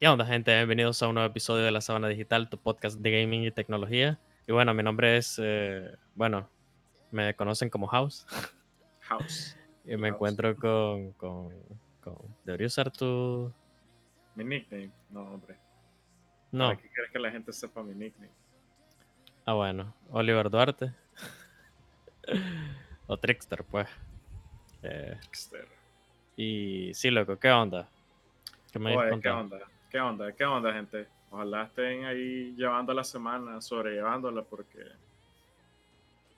¿Qué onda, gente? Bienvenidos a un nuevo episodio de La Sabana Digital, tu podcast de gaming y tecnología. Y bueno, mi nombre es, eh, bueno, me conocen como House. House. y me House. encuentro con, con, con- ¿Debería usar tu...? Mi nickname. No, hombre. No. ¿Para qué quieres que la gente sepa mi nickname? Ah, bueno. Oliver Duarte. o Trickster, pues. Eh, Dexter. y sí, loco, ¿qué onda? ¿Qué me Oye, ¿qué onda? ¿Qué onda? ¿Qué onda, gente? Ojalá estén ahí llevando la semana, sobrellevándola, porque.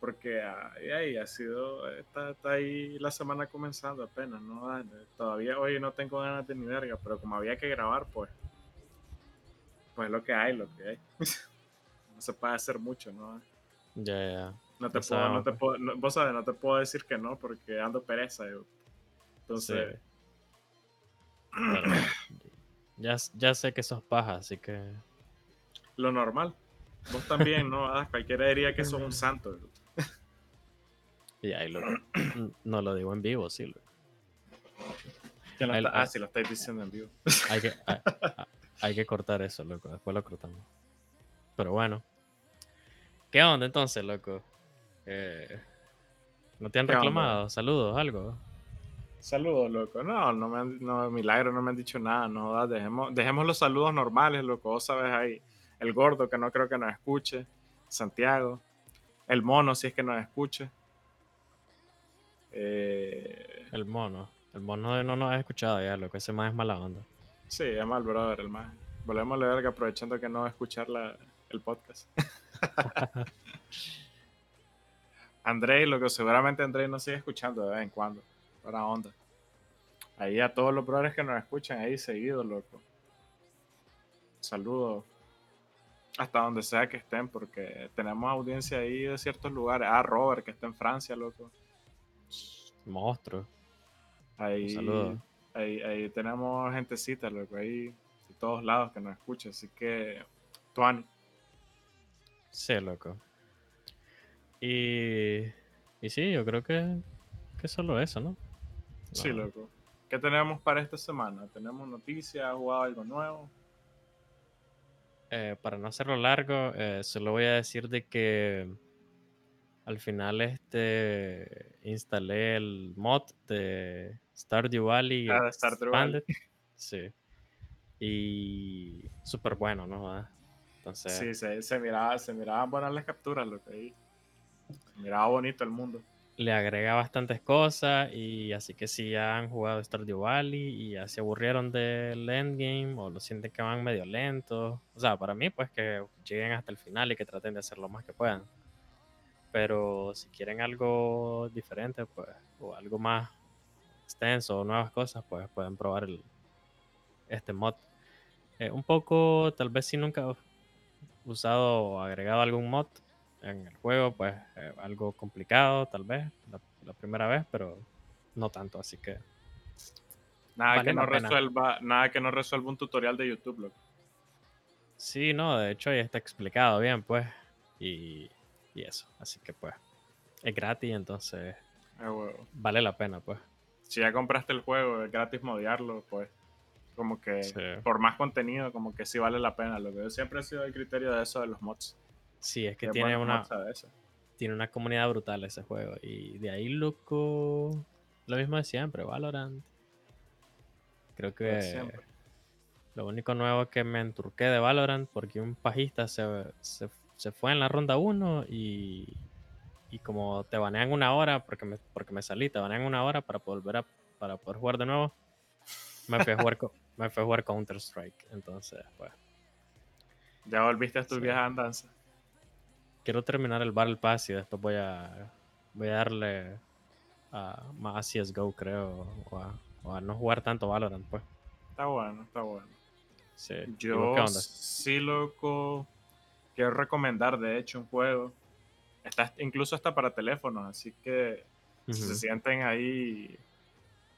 Porque ahí, ahí ha sido. Está, está ahí la semana comenzando apenas, ¿no? Ah, Todavía hoy no tengo ganas de ni verga, pero como había que grabar, pues. Pues lo que hay, lo que hay. no se puede hacer mucho, ¿no? Ya, ya. No te puedo, no te pues. puedo, no- vos sabes, no te puedo decir que no porque ando pereza. yo. Entonces, Sí. ya, ya sé que sos paja, así que... lo normal. Vos también, ¿no? Ah, cualquiera diría que sos un santo. Y ahí lo, no lo digo en vivo, sí. está- ah, sí, lo estáis diciendo en vivo. Hay que, hay, hay que cortar eso, loco. Después lo cortamos. Pero bueno. ¿Qué onda entonces, loco? Eh, ¿No te han ¿Qué onda? reclamado? Saludos, algo. Saludos, loco. No, no me han, no, milagro, no me han dicho nada. No, da, dejemos, dejemos los saludos normales, loco. Vos sabes ahí. El gordo, que no creo que nos escuche. Santiago. El mono, si es que nos escuche. Eh, El mono. El mono no nos ha escuchado ya, loco. Ese más es mala onda. Sí, es mal, brother, el más. Volvemos a leer que aprovechando que no va a escuchar la- el podcast. Andrei, lo que seguramente Andrei nos sigue escuchando de vez en cuando. Para onda. Ahí a todos los brothers que nos escuchan ahí seguidos, loco. Saludos. Hasta donde sea que estén, porque tenemos audiencia ahí de ciertos lugares. Ah, Robert, que está en Francia, loco. Monstruo. Ahí. Ahí, ahí tenemos gentecita, loco, ahí de todos lados que nos escucha. Así que, Tuani. Sí, loco. Y, y sí, yo creo que, que solo eso, ¿no? Sí, loco. ¿Qué tenemos para esta semana? ¿Tenemos noticias? ¿Has jugado algo nuevo? Eh, para no hacerlo largo, eh, solo voy a decir de que al final este instalé el mod de Stardew Valley Ah, de Stardew Valley. Sí. Y súper bueno, ¿no? Ah, Entonces, Sí, se, se miraba, se miraban buenas las capturas, loco, ahí. Se miraba bonito el mundo. Le agrega bastantes cosas y así que si ya han jugado Stardew Valley y ya se aburrieron del endgame o lo sienten que van medio lentos, o sea, para mí pues que lleguen hasta el final y que traten de hacer lo más que puedan. Pero si quieren algo diferente, pues, o algo más extenso o nuevas cosas, pues pueden probar el, este mod. Eh, un poco, tal vez si nunca usado o agregado algún mod en el juego, pues eh, algo complicado tal vez la, la primera vez, pero no tanto, así que Nada Vale que no resuelva, nada que no resuelva un tutorial de YouTube, loco. sí, no, de hecho ya está explicado bien, pues, y, y eso, así que pues es gratis, entonces Ah, vale la pena, pues. Si ya compraste el juego, es gratis modearlo, pues. Como que Sí. por más contenido, como que sí vale la pena. Lo que yo siempre he sido el criterio de eso de los mods. Sí, es que Qué tiene una, tiene una comunidad brutal ese juego, y de ahí, loco, lo mismo de siempre, Valorant. Creo que. Lo único nuevo que me enturqué de Valorant porque un pajista se, se, se fue en la ronda 1 y, y como te banean una hora porque me, porque me salí, te banean una hora para volver a para poder jugar de nuevo, me fui a jugar, me fui a jugar Counter Strike. Entonces, pues, Ya volviste a tus Sí. viejas andanzas. Quiero terminar el Battle Pass y después voy a voy a darle a más a CSGO, creo, o a, o a no jugar tanto Valorant, pues. Está bueno, está bueno. Sí. ¿Y vos Yo sí, loco, quiero recomendar, de hecho, un juego. Está, incluso está para teléfonos, así que si se sienten ahí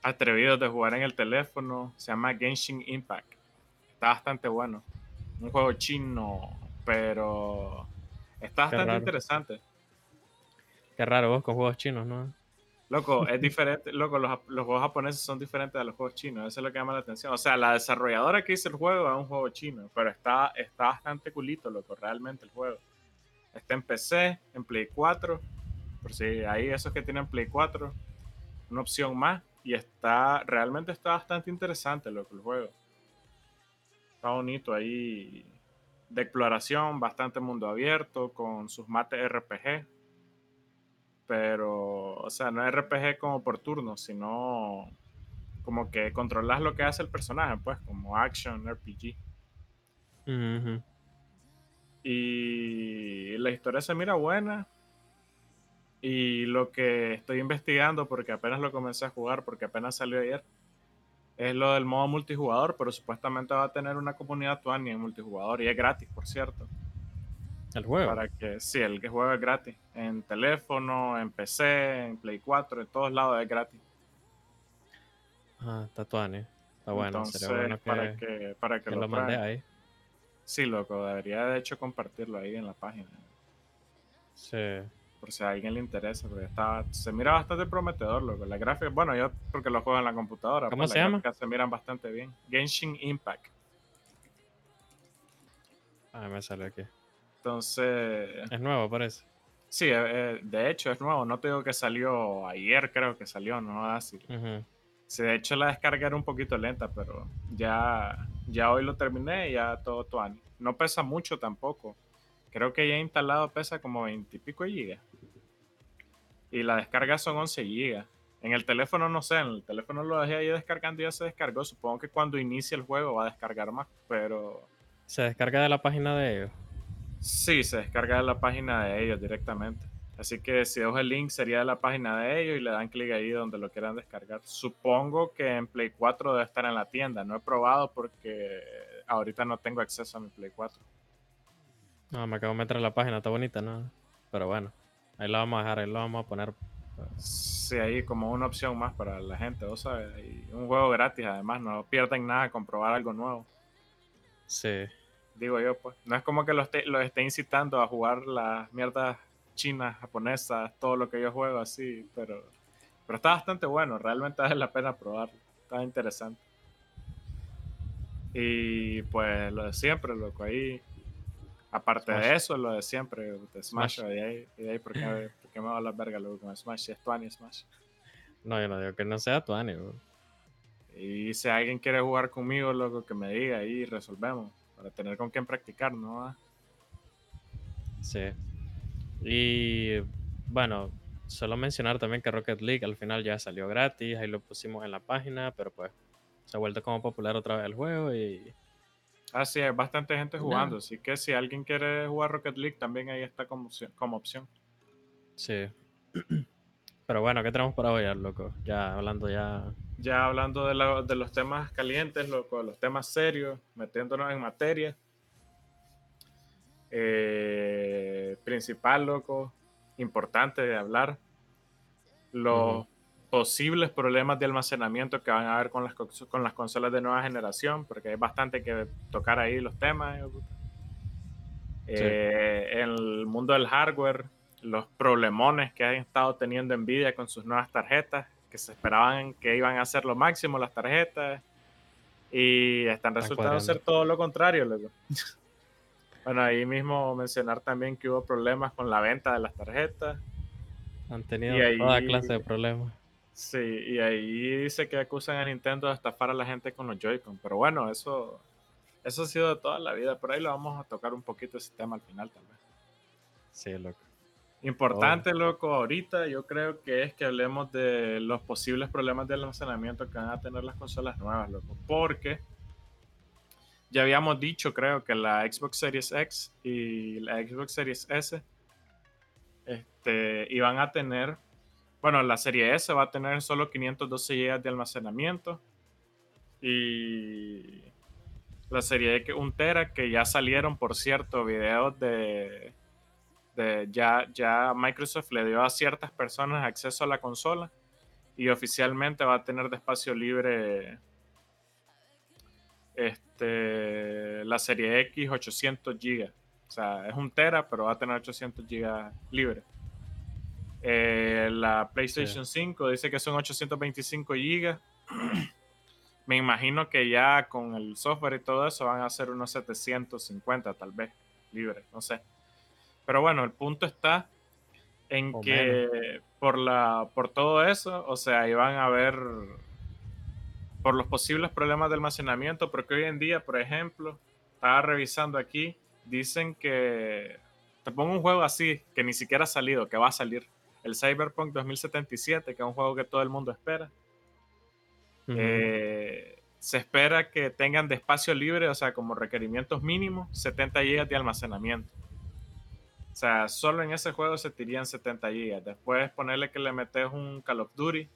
atrevidos de jugar en el teléfono, se llama Genshin Impact. Está bastante bueno. Un juego chino, pero está bastante interesante. Qué raro vos con juegos chinos, ¿no? Loco, es diferente, loco, los, los, juegos japoneses son diferentes a los juegos chinos, eso es lo que llama la atención. O sea, la desarrolladora que hizo el juego es un juego chino, pero está, está bastante culito, loco, realmente el juego. Está en PC, en Play 4, por si hay esos que tienen Play 4, una opción más, y está, realmente está bastante interesante, loco, el juego. Está bonito ahí, de exploración, bastante mundo abierto, con sus mates RPG pero, o sea, no es RPG como por turno, sino como que controlas lo que hace el personaje, pues, como action, RPG. Y la historia se mira buena. Y lo que estoy investigando, porque apenas lo comencé a jugar, porque apenas salió ayer, es lo del modo multijugador, pero supuestamente va a tener una comunidad Tuani en multijugador y es gratis, por cierto. El juego. Para que, sí, el que juega es gratis. En teléfono, en PC, en Play 4, en todos lados es gratis. Ah, está tuane. Está bueno. Entonces, para que, para que, lo, mande ahí. Sí, loco, debería de hecho compartirlo ahí en la página. Sí. Por si a alguien le interesa, porque está, se mira bastante prometedor, loco. La gráfica, bueno, yo porque lo juego en la computadora. ¿Cómo pues, se llama? Se miran bastante bien. Genshin Impact. Ah, me sale aquí. Entonces. Es nuevo, parece. Sí, eh, eh, de hecho es nuevo. No te digo que salió ayer, creo que salió, no así. Sí, de hecho la descarga era un poquito lenta, pero ya, ya hoy lo terminé y ya todo tuani. No pesa mucho tampoco. Creo que ya instalado pesa como 20 y pico gigas. Y la descarga son 11 gigas. En el teléfono no sé, en el teléfono lo dejé ahí descargando y ya se descargó. Supongo que cuando inicie el juego va a descargar más, pero... ¿Se descarga de la página de ellos? Sí, se descarga de la página de ellos directamente. Así que si dejo el link sería de la página de ellos y le dan clic ahí donde lo quieran descargar. Supongo que en Play 4 debe estar en la tienda. No he probado porque ahorita no tengo acceso a mi Play 4. No, me acabo de meter en la página, está bonita, ¿no? Pero bueno, ahí lo vamos a dejar, ahí lo vamos a poner. Sí, ahí como una opción más para la gente, ¿vos sabes? un juego gratis además, no pierden nada con probar algo nuevo. Sí digo yo, pues. No es como que lo esté, lo esté incitando a jugar las mierdas chinas, japonesas, todo lo que yo juego así, pero, pero está bastante bueno, realmente vale la pena probarlo, está interesante. Y pues lo de siempre, loco, ahí, aparte de eso, lo de siempre, de Smash, Y, ahí, y ahí, ¿por qué, me va a la verga luego con Smash? Si es Tuani Smash. No, yo no digo que no sea Tuani, Y si alguien quiere jugar conmigo, loco, que me diga ahí resolvemos para tener con quién practicar, ¿no? Sí. Y bueno, solo mencionar también que Rocket League al final ya salió gratis, ahí lo pusimos en la página, pero pues se ha vuelto como popular otra vez el juego y... Ah, sí, hay bastante gente jugando, así que si alguien quiere jugar Rocket League también ahí está como, como opción. Sí. Pero bueno, ¿qué tenemos para hoy, loco? Ya hablando ya ya hablando de, de los temas calientes, loco, los temas serios, metiéndonos en materia. Eh, principal, loco, importante de hablar, los posibles problemas de almacenamiento que van a haber con las, con las consolas de nueva generación, porque hay bastante que tocar ahí los temas. Eh, en el mundo del hardware, los problemones que han estado teniendo Nvidia con sus nuevas tarjetas, que se esperaban que iban a ser lo máximo las tarjetas y están resultando ser todo lo contrario, bueno, ahí mismo mencionar también que hubo problemas con la venta de las tarjetas. Han tenido toda clase de problemas. Sí, y ahí dice que acusan a Nintendo de estafar a la gente con los Joy-Con. Pero bueno, eso, eso ha sido de toda la vida. Por ahí lo vamos a tocar un poquito ese tema al final también. Sí, loco. Importante, oh. loco, ahorita yo creo que es que hablemos de los posibles problemas de almacenamiento que van a tener las consolas nuevas, loco. Porque ya habíamos dicho, creo, que la Xbox Series X y la Xbox Series S este, iban a tener, bueno, la serie S va a tener solo 512 GB de almacenamiento y la serie X 1 Tera, que ya salieron, por cierto, videos de ya, ya Microsoft le dio a ciertas personas acceso a la consola y oficialmente va a tener de espacio libre este, la serie X 800 GB. O sea, es un tera, pero va a tener 800 GB libre. Eh, la PlayStation 5 dice que son 825 GB. Me imagino que ya con el software y todo eso van a ser unos 750 tal vez, libre, no sé. Pero bueno, el punto está en que por, la, por todo eso, o sea, iban a ver por los posibles problemas de almacenamiento, porque hoy en día, por ejemplo, estaba revisando aquí, dicen que te pongo un juego así, que ni siquiera ha salido, que va a salir, el Cyberpunk 2077, que es un juego que todo el mundo espera. Eh, se espera que tengan de espacio libre, o sea, como requerimientos mínimos, 70 GB de almacenamiento. O sea, solo en ese juego se tirían 70 GB. Después ponerle que le metes un Call of Duty,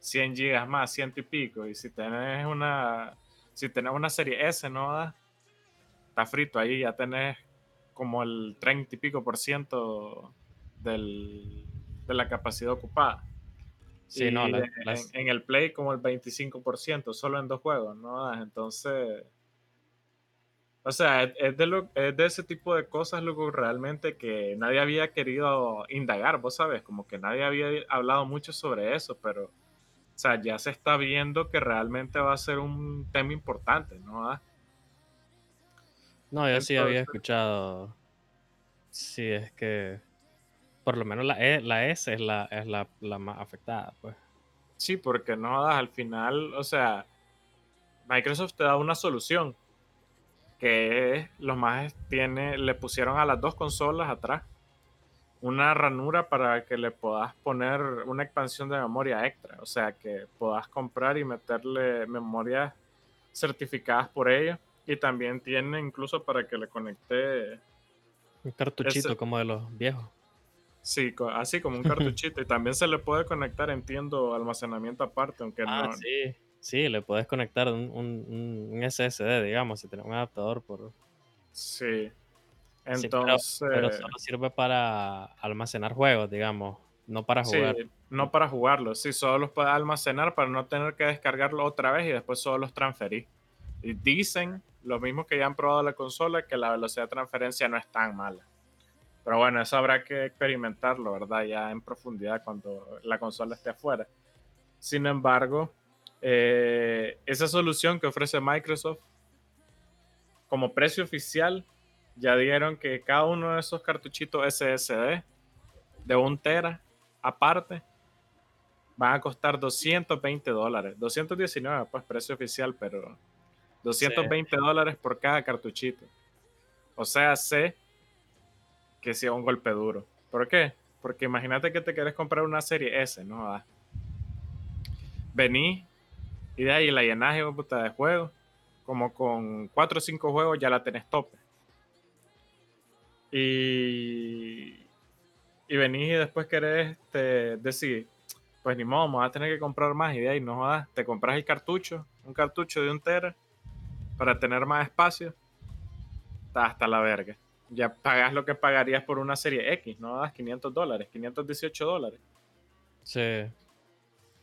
100 GB más, ciento y pico. Y si tenés una, si tenés una serie S, ¿no? Está frito ahí, ya tenés como el 30 y pico por ciento del, de la capacidad ocupada. Sí, no, en, el Play como el 25%, solo en dos juegos, ¿no? Entonces, o sea, es de, lo, es de ese tipo de cosas, luego realmente que nadie había querido indagar, vos sabes, como que nadie había hablado mucho sobre eso, pero, o sea, ya se está viendo que realmente va a ser un tema importante, ¿no? No, yo sí había escuchado. Sí, es que por lo menos la, e, la S es, la, es la, la, más afectada, pues. Sí, porque no al final, o sea, Microsoft te da una solución que los más tiene, le pusieron a las dos consolas atrás una ranura para que le puedas poner una expansión de memoria extra, o sea, que puedas comprar y meterle memorias certificadas por ella y también tiene incluso para que le conecte un cartuchito como de los viejos. Sí, así como un cartuchito. y también se le puede conectar, entiendo, almacenamiento aparte, aunque ah, no. Sí, sí, le puedes conectar un, un, SSD, digamos, si tienes un adaptador por. Sí. Entonces. pero, solo sirve para almacenar juegos, digamos, no para jugar. Sí, no para jugarlos. Sí, solo los puedes almacenar para no tener que descargarlo otra vez y después solo los transferir. Y dicen, los mismos que ya han probado la consola, que la velocidad de transferencia no es tan mala. Pero bueno, eso habrá que experimentarlo, ¿verdad? Ya en profundidad cuando la consola esté afuera. Sin embargo, eh, esa solución que ofrece Microsoft como precio oficial, ya dieron que cada uno de esos cartuchitos SSD de un tera aparte van a costar 220 dólares. 219, pues precio oficial, pero 220 dólares por cada cartuchito. O sea, sé que sea un golpe duro. ¿Por qué? Porque imagínate que te quieres comprar una serie S, ¿no? Ah. Vení y de ahí la llenaje de juego. Como con 4 o 5 juegos ya la tenés tope. Y, y venís y después querés este, decir, pues ni modo, vamos a tener que comprar más y de ahí no jodas, te compras el cartucho, un cartucho de un tera para tener más espacio, está hasta la verga ya pagas lo que pagarías por una serie X, no das 500 dólares, 518 dólares. Sí.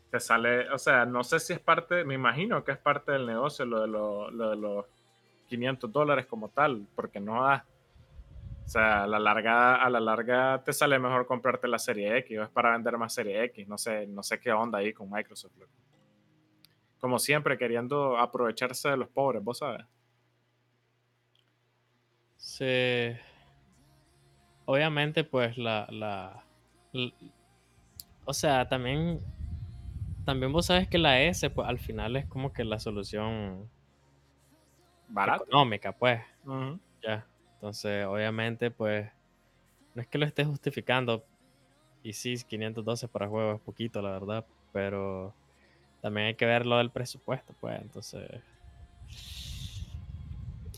Te sale, o sea, no sé si es parte, me imagino que es parte del negocio lo de, lo, de los 500 dólares como tal, porque no da. O sea, a la larga, a la larga te sale mejor comprarte la serie X o es para vender más serie X. No sé, no sé qué onda ahí con Microsoft. Como siempre, queriendo aprovecharse de los pobres, vos sabes. Sí. Obviamente, pues la, la, O sea, también. También vos sabes que la S, pues al final es como que la solución. Económica, pues. Ya. Entonces, obviamente, pues. No es que lo esté justificando. Y sí, 512 para juegos es poquito, la verdad. Pero también hay que ver lo del presupuesto, pues. Entonces.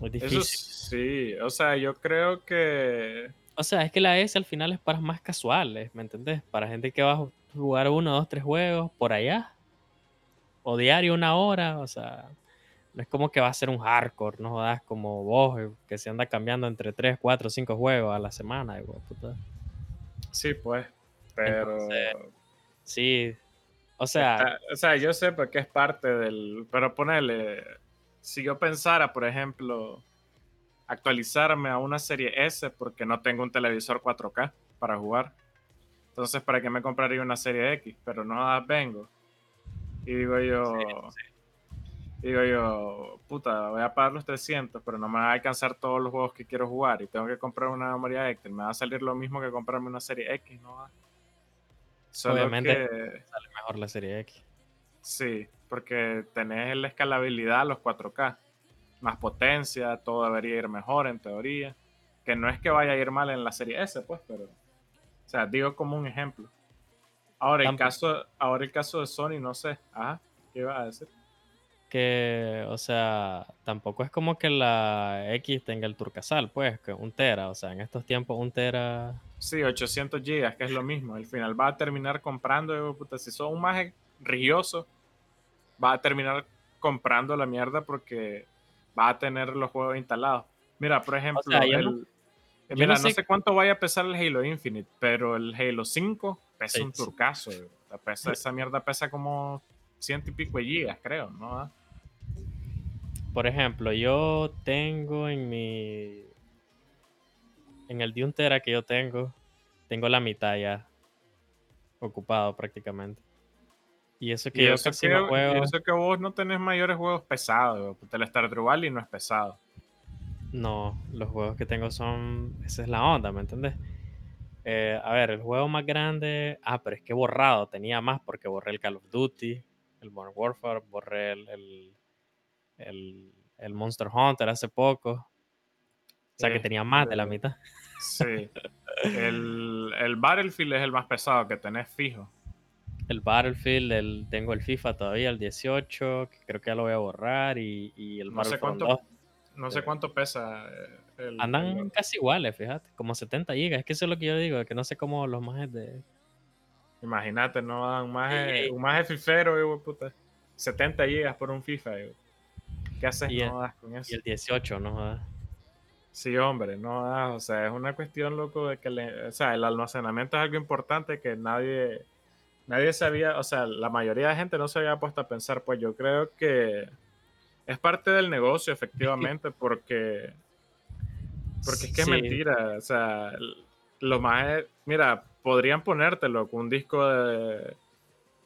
Es difícil. Sí, o sea, yo creo que... O sea, es que la S al final es para más casuales, ¿me entendés? Para gente que va a jugar uno, dos, tres juegos por allá. O diario una hora, o sea, no es como que va a ser un hardcore, no jodas como vos, eh, que se anda cambiando entre tres, cuatro, cinco juegos a la semana. Igual, puta. Sí, pues, pero... sí, o sea... o sea, yo sé porque es parte del... Pero ponerle, si yo pensara, por ejemplo actualizarme a una serie S porque no tengo un televisor 4K para jugar. Entonces, ¿para qué me compraría una serie X? Pero no vengo. Y digo yo, digo yo, puta, voy a pagar los 300, pero no me va a alcanzar todos los juegos que quiero jugar y tengo que comprar una memoria X. Me va a salir lo mismo que comprarme una serie X, ¿no? Obviamente sale mejor la serie X. Sí, porque tenés la escalabilidad, los 4K, más potencia, todo debería ir mejor en teoría. Que no es que vaya a ir mal en la serie S, pues, pero. O sea, digo como un ejemplo. Ahora el, caso, ahora el caso de Sony, no sé. Ajá, ¿qué iba a decir? Que, o sea, tampoco es como que la X tenga el turcasal, pues, que un tera. O sea, en estos tiempos un tera. Sí, 800 gigas, que es lo mismo. Al final va a terminar comprando, puta, si son un más rigioso, va a terminar comprando la mierda porque va a tener los juegos instalados. Mira, por ejemplo, mira, no sé... cuánto vaya a pesar el Halo Infinite, pero el Halo 5 pesa un turcazo. esa mierda pesa como ciento y pico de gigas, creo, ¿no? Por ejemplo, yo tengo en mi. En el de un tera que yo tengo, tengo la mitad ya ocupado prácticamente. Y eso que yo casi no juego. Y eso que vos no tenés mayores juegos pesados. El Stardew Valley no es pesado. No, los juegos que tengo son. Esa es la onda, ¿me entendés? Eh, a ver, el juego más grande. Ah, pero es que he borrado. Tenía más porque borré el Call of Duty, el Modern Warfare, borré el, el, Monster Hunter hace poco. O sea que tenía más de la este, mitad. Sí. el, el Battlefield es el más pesado que tenés fijo. El Battlefield, el, tengo el FIFA todavía, el 18, que creo que ya lo voy a borrar, y, y el no sé cuánto, No sé cuánto pesa. Eh, el, Andan casi iguales, fíjate, como 70 gigas. Es que eso es lo que yo digo, que no sé cómo los más de. Imagínate, no dan más un más fifero, puta. 70 gigas por un FIFA, ¿Qué haces? no das con eso. Y el 18, no Sí, hombre, no das. O sea, es una cuestión, loco, de que o sea, el almacenamiento es algo importante que nadie nadie sabía, o sea, la mayoría de gente no se había puesto a pensar, pues yo creo que es parte del negocio, efectivamente, porque, porque es que es mentira, o sea, lo más, mira, podrían ponértelo con un disco de,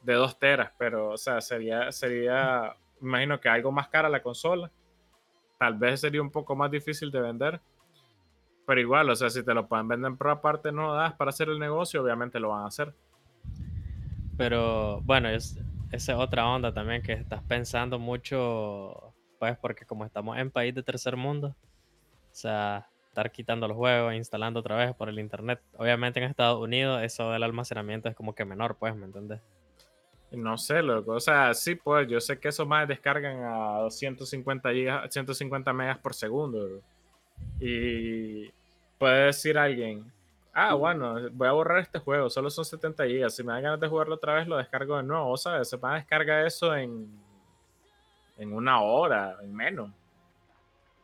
de dos teras, pero, o sea, sería, sería, imagino que algo más cara la consola, tal vez sería un poco más difícil de vender. Pero igual, o sea, si te lo pueden vender por aparte no das para hacer el negocio, obviamente lo van a hacer. Pero bueno, es, esa es otra onda también que estás pensando mucho, pues porque como estamos en país de tercer mundo, o sea, estar quitando los juegos, instalando otra vez por el internet. Obviamente en Estados Unidos eso del almacenamiento es como que menor, pues, ¿me entiendes? No sé, loco. O sea, sí, pues yo sé que esos más descargan a 250 gigas, 150 megas por segundo. Y puede decir alguien, ah, bueno, voy a borrar este juego, solo son 70 GB. Si me dan ganas de jugarlo otra vez, lo descargo de nuevo, ¿sabes? Se van a descargar eso en, en una hora, en menos.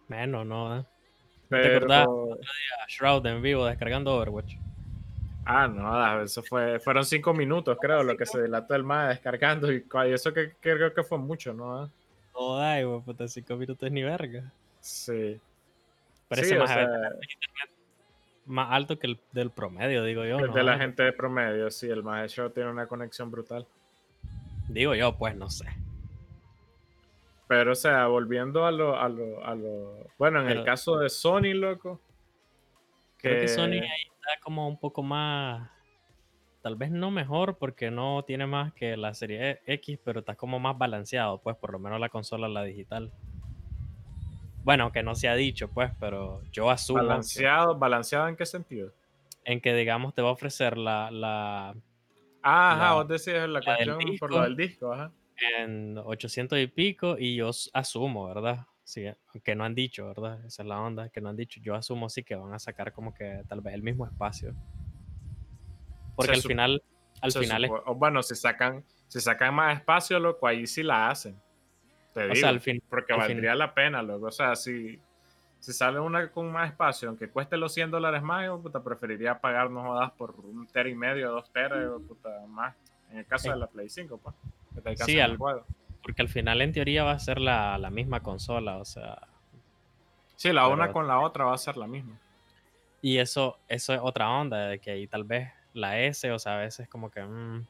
Menos, ¿no? ¿Eh? Pero... ¿Te acordás? Shroud en vivo descargando Overwatch. Ah, no, eso fue, fueron cinco minutos, creo, lo que se dilató el más descargando y, eso que, creo que fue mucho, ¿no? No, ay, puta, cinco minutos ni verga. Sí. Parece más más alto que el del promedio, digo yo. El de la gente de promedio, sí, el más show tiene una conexión brutal. Digo yo, pues no sé. Pero, o sea, volviendo a lo, a lo, a lo bueno, en el caso de Sony, loco. Creo que Sony ahí está como un poco más, tal vez no mejor porque no tiene más que la serie X, pero está como más balanceado, pues por lo menos la consola, la digital. Bueno, que no se ha dicho, pues, pero yo asumo. ¿Balanceado? ¿Balanceado en qué sentido? En que, digamos, te va a ofrecer la. la ah, ajá, vos decís la, cuestión por lo del disco, ajá. En 800 y pico, y yo asumo, ¿verdad? Sí, que no han dicho, ¿verdad? Esa es la onda, que no han dicho. Yo asumo sí que van a sacar como que tal vez el mismo espacio. Porque al final, al final Bueno, si sacan, si sacan más espacio, loco, ahí sí la hacen. Te digo, al fin, porque valdría la pena, luego. O sea, si, si sale una con más espacio, aunque cueste los 100 dólares más, yo puta, preferiría pagar, no jodas, por un tera y medio, dos teras, puta, más. En el caso de la Play 5, pues. sí, al, porque al final en teoría va a ser la, misma consola, o sea. Sí, la una con la otra va a ser la misma. Y eso, eso es otra onda, de que ahí tal vez la S, o sea, a veces como que mm,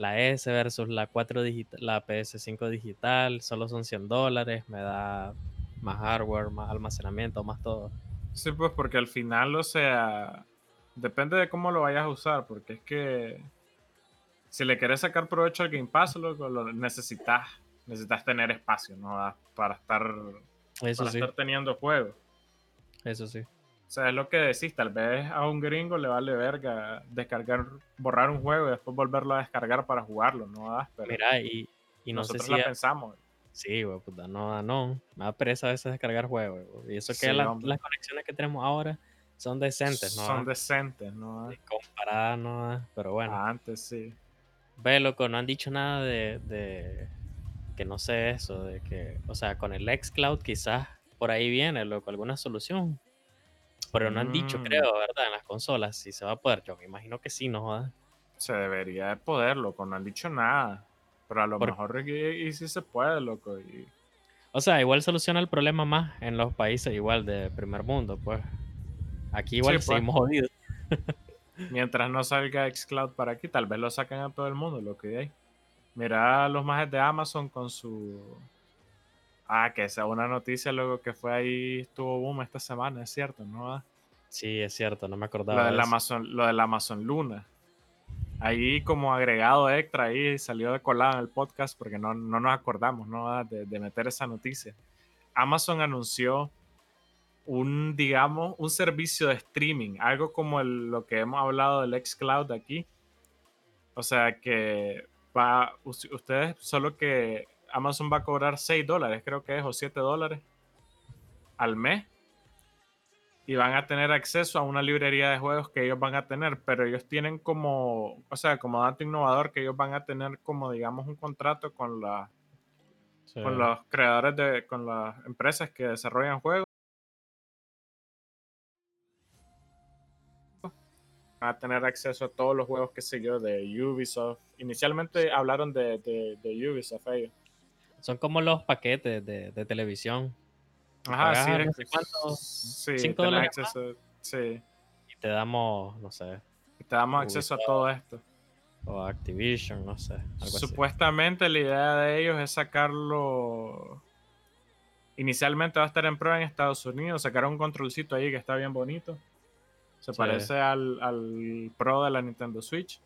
la S versus la 4 digital, la PS5 digital, solo son 100 dólares, me da más hardware, más almacenamiento, más todo. Sí, pues porque al final, o sea, depende de cómo lo vayas a usar, porque es que si le quieres sacar provecho al Game Pass, lo, necesitas, necesitas tener espacio, ¿no? Para estar, Eso para sí, estar teniendo juegos. eso sí. O sea, es lo que decís, tal vez a un gringo le vale verga descargar, borrar un juego y después volverlo a descargar para jugarlo, ¿no? Pero Mira, y, y no sé nosotros si... la a- pensamos. Sí, güey, puta, no, no. Me da pereza a veces descargar juegos, güey. Y eso que la- las conexiones que tenemos ahora son decentes, ¿no? Son decentes, ¿no? Comparadas, ¿no? Pero bueno. Antes sí. Ve, loco, no han dicho nada de, de que no sé eso, de que, o sea, con el xCloud quizás por ahí viene, loco, alguna solución. Pero no han dicho, Mm. creo, ¿verdad? En las consolas, si se va a poder. Yo me imagino que sí, ¿no? jodas? Se debería de poder, loco. No han dicho nada. Pero a lo Por- mejor y, y sí se puede, loco. Y, O sea, igual soluciona el problema más en los países igual de primer mundo, pues. Aquí igual pues. seguimos jodidos. mientras no salga Xcloud para aquí, tal vez lo saquen a todo el mundo, lo que hay. Mira los majes de Amazon con su. Ah, que esa una noticia, luego que fue ahí, estuvo boom esta semana, es cierto, ¿no? Ah, Sí, es cierto, no me Lo acordaba. del de. Amazon, lo del Amazon Luna. Ahí como agregado extra, ahí salió de colado en el podcast porque no, no nos acordamos, ¿no? Ah, De, de meter esa noticia. Amazon anunció un, digamos, un servicio de streaming, algo como el- lo que hemos hablado del xCloud aquí. O sea que va, us- ustedes, solo que Amazon va a cobrar 6 dólares, creo que es, o 7 dólares al mes. Y van a tener acceso a una librería de juegos que ellos van a tener, pero ellos tienen como, o sea, como dato innovador, que ellos van a tener como, digamos, un contrato con la, Sí. con los creadores de, con las empresas que desarrollan juegos. Van a tener acceso a todos los juegos, qué sé yo, de Ubisoft. Inicialmente hablaron de, de, de Ubisoft ellos. Son como los paquetes de, de televisión. Ajá, sí, no es- sé cuánto, sí, cinco dólares acceso, sí. y te damos, no sé, Te damos acceso a todo esto. o Activision, no sé, algo así. Supuestamente la idea de ellos es sacarlo. Inicialmente va a estar en prueba en Estados Unidos. Sacaron un controlcito ahí que está bien bonito. Se Sí. parece al, al Pro de la Nintendo Switch.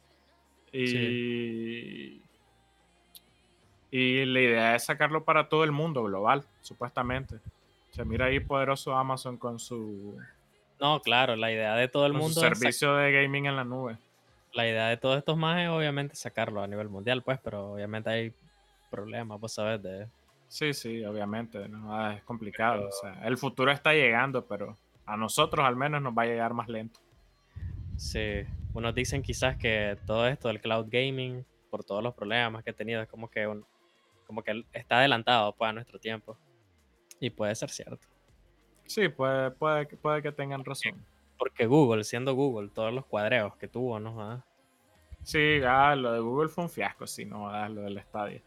Y. Y la idea es sacarlo para todo el mundo global, supuestamente. Se mira ahí poderoso Amazon con su, No, claro, la idea de todo el con su mundo es sac- servicio de gaming en la nube. la idea de todos estos más es obviamente sacarlo a nivel mundial, pues, pero obviamente hay problemas, vos sabes, de Sí, sí, obviamente, ¿no? Ah, es complicado. o sea, el futuro está llegando, pero a nosotros al menos nos va a llegar más lento. Sí, unos dicen quizás que todo esto del cloud gaming, por todos los problemas que ha tenido, es como que un- como que está adelantado pues, a nuestro tiempo. Y puede ser cierto. Sí, puede, puede, que- puede que tengan razón. Porque Google, siendo Google, todos los cuadreos que tuvo, ¿no? Ah, Sí, ah, lo de Google fue un fiasco, sí, no ah, lo del estadio.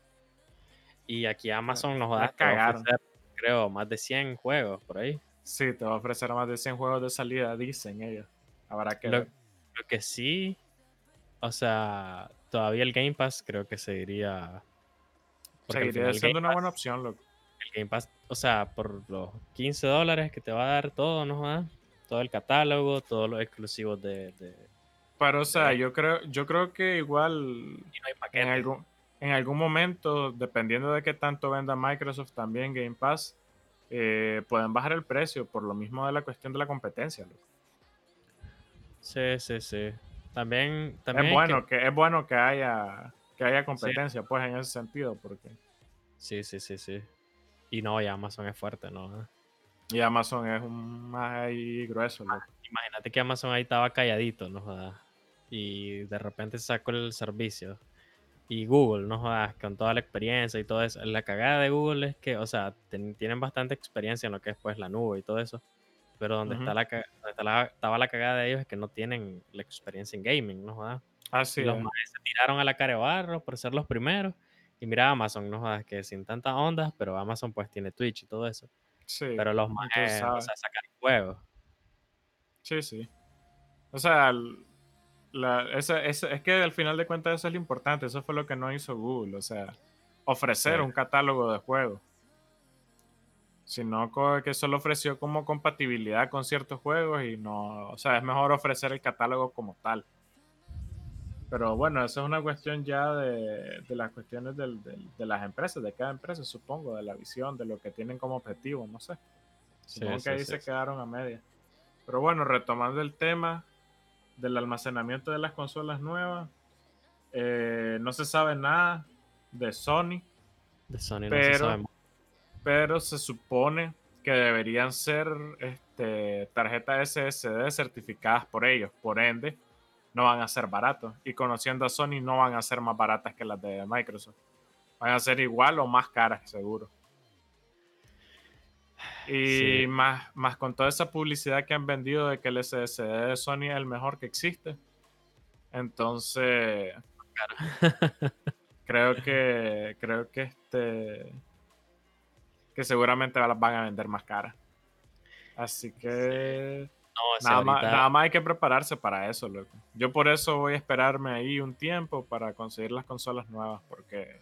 Y aquí Amazon nos va a cagaron. ofrecer, creo, más de 100 juegos por ahí. Sí, te va a ofrecer más de 100 juegos de salida, dicen ellos. Habrá que Lo, lo que sí, o sea, todavía el Game Pass creo que seguiría... Seguiría siendo Game una buena Pass- opción, loco. el Game Pass, o sea, por los 15 dólares que te va a dar todo, ¿no? jodas? Todo el catálogo, todos los exclusivos de... de- Pero, o sea, yo creo, yo creo que igual no en algún, en algún momento, dependiendo de qué tanto venda Microsoft también Game Pass, eh, pueden bajar el precio por lo mismo de la cuestión de la competencia. loco. Sí, sí, sí. También, también Es bueno que- que... es bueno que haya que haya competencia, pues en ese sentido, porque Sí, sí, sí, sí. Y no, y Amazon es fuerte, ¿no? y Amazon es un más ahí grueso, loco. Imagínate que Amazon ahí estaba calladito, ¿no? jodas? Y de repente sacó el servicio. Y Google, ¿no? jodas? Con toda la experiencia y todo eso. La cagada de Google es que, o sea, ten- tienen bastante experiencia en lo que es pues la nube y todo eso. Pero donde, está la, donde está la- estaba la cagada de ellos es que no tienen la experiencia en gaming, ¿no? jodas? Así Y los es. maes se tiraron a la cara de barro por ser los primeros. Y mira Amazon, no jodas, que sin tantas ondas, pero Amazon pues tiene Twitch y todo eso. Sí, Pero los entonces, maes, o sea, sacan juegos. Sí, sí. O sea, el- es que al final de cuentas eso es lo importante, eso fue lo que no hizo Google, o sea, ofrecer un catálogo de juegos. Sino que solo ofreció como compatibilidad con ciertos juegos y no, o sea, es mejor ofrecer el catálogo como tal. Pero bueno, eso es una cuestión ya de, las cuestiones de las empresas, de cada empresa, supongo, de la visión, de lo que tienen como objetivo, no sé. Supongo que ahí se quedaron a media. Pero bueno, retomando el tema del almacenamiento de las consolas nuevas, eh, no se sabe nada de Sony. De Sony pero, no se. Pero se supone que deberían ser este, tarjetas SSD certificadas por ellos. Por ende, no van a ser baratos. Y conociendo a Sony, no van a ser más baratas que las de Microsoft. Van a ser igual o más caras, seguro. Y más, más con toda esa publicidad que han vendido de que el SSD de Sony es el mejor que existe. Entonces, creo que creo que este que seguramente las van a vender más caras. Así que nada, más, nada, más, hay que prepararse para eso, loco. Yo por eso voy a esperarme ahí un tiempo para conseguir las consolas nuevas, porque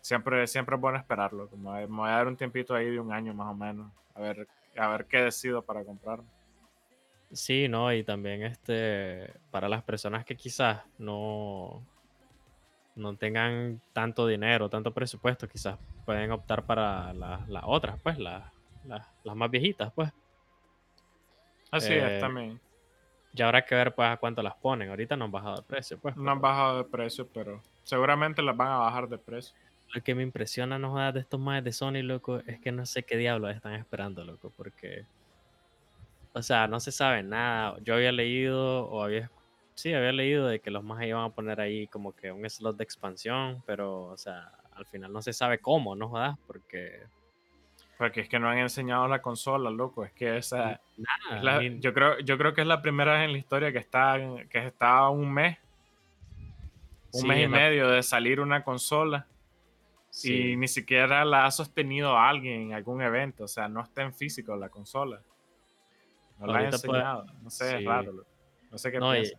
siempre, siempre es bueno esperarlo. Me voy a dar un tiempito ahí de un año más o menos a ver, a ver qué decido para comprar. Sí, no, y también este, para las personas que quizás no, no tengan tanto dinero, tanto presupuesto, quizás pueden optar para las otras, pues, las, las, más viejitas, pues. Así es, eh, también. Ya habrá que ver, pues, a cuánto las ponen. Ahorita no han bajado de precio, pues. No han bajado de precio, pero seguramente las van a bajar de precio lo que me impresiona, no jodas, de estos más de Sony, loco, es que no sé qué diablos están esperando, loco, porque. O sea, no se sabe nada. Yo había leído, o había. Sí, había leído de que los más iban a poner ahí como que un slot de expansión, pero, o sea, al final no se sabe cómo, no jodas, porque. Porque es que no han enseñado la consola, loco. Es que esa. Nada, yo, creo, yo creo que es la primera vez en la historia que está, que está un mes. Un mes y medio de salir una consola y ni siquiera la ha sostenido alguien en algún evento. O sea, no está en físico la consola. No la ha enseñado. no sé, es raro. No sé qué no, y,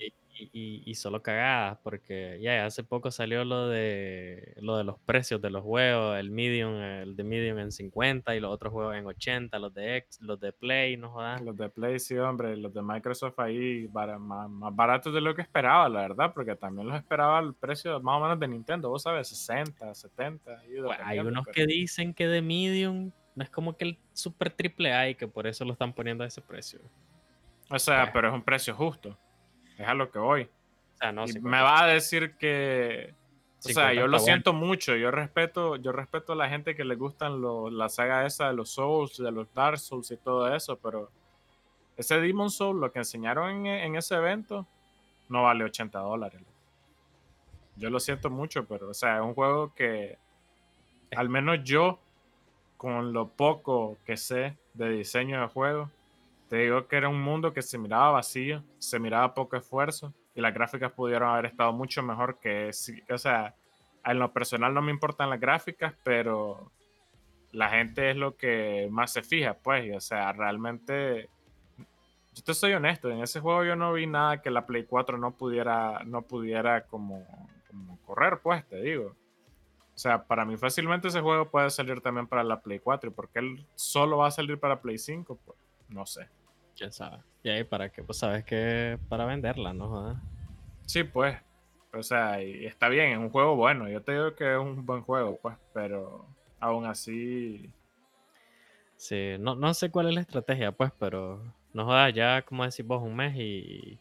solo cagadas, porque ya hace poco salió lo de lo de los precios de los juegos, el Medium, el de Medium en 50 y los otros juegos en 80, los de X, los de Play, no jodas. Los de Play sí, hombre, los de Microsoft ahí más, más, baratos de lo que esperaba, la verdad, porque también los esperaba el precio más o menos de Nintendo, vos sabes, 60, 70. hay unos que dicen que de Medium no es como que el super triple A y que por eso lo están poniendo a ese precio. O sea, pero es un precio justo. Es a lo que voy. O sea, no, me va a decir que. O sea, yo lo siento mucho. Yo respeto, yo respeto a la gente que le gustan la saga esa de los Souls, de los Dark Souls y todo eso, pero ese Demon Soul, lo que enseñaron en, ese evento, no vale 80 dólares. Yo lo siento mucho, pero, o sea, es un juego que al menos yo, con lo poco que sé de diseño de juego, te digo que era un mundo que se miraba vacío, se miraba poco esfuerzo y las gráficas pudieron haber estado mucho mejor que, o sea, en lo personal no me importan las gráficas, pero la gente es lo que más se fija, pues, o sea, realmente, yo te soy honesto, en ese juego yo no vi nada que la Play 4 no pudiera, no pudiera como, como correr, pues, te digo. O sea, para mí fácilmente ese juego puede salir también para la Play 4 y porque él solo va a salir para Play 5, pues, no sé. Quién sabe. Y ahí para qué, pues sabes que para venderla, ¿no? Sí, pues. O sea, y está bien, es un juego bueno. Yo te digo que es un buen juego, pues, pero aún así. Sí, no, no sé cuál es la estrategia, pues, pero no jodas, ya como decís vos, un mes y.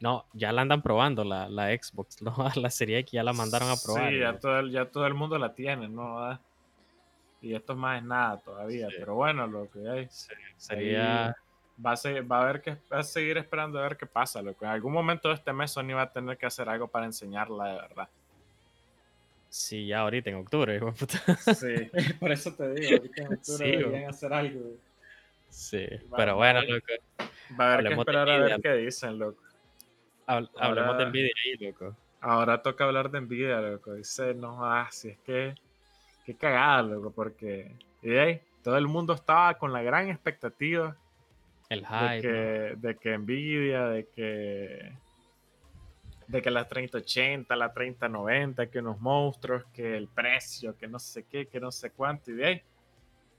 No, ya la andan probando la, la Xbox, ¿no? La serie X ya la mandaron a probar. Sí, ya todo, el, ya todo el mundo la tiene, ¿no? Y esto es más es nada todavía, pero bueno, lo que hay. sería va a, va a haber que va a seguir esperando a ver qué pasa, loco. En algún momento de este mes Sony va a tener que hacer algo para enseñarla de verdad. Sí, ya ahorita en octubre, hijo Sí, por eso te digo, ahorita en octubre deberían hacer algo. Sí, pero bueno, loco. Va a haber que esperar a ver qué dicen, loco. hablemos de Nvidia ahí, loco. Ahora toca hablar de Nvidia, loco. Dice, no, ah, si es que, qué cagada, loco, porque, y ahí, todo el mundo estaba con la gran expectativa el hype. De que, de que Nvidia, de que. de que la 3080, la 3090, que unos monstruos, que el precio, que no sé qué, que no sé cuánto, y de ahí.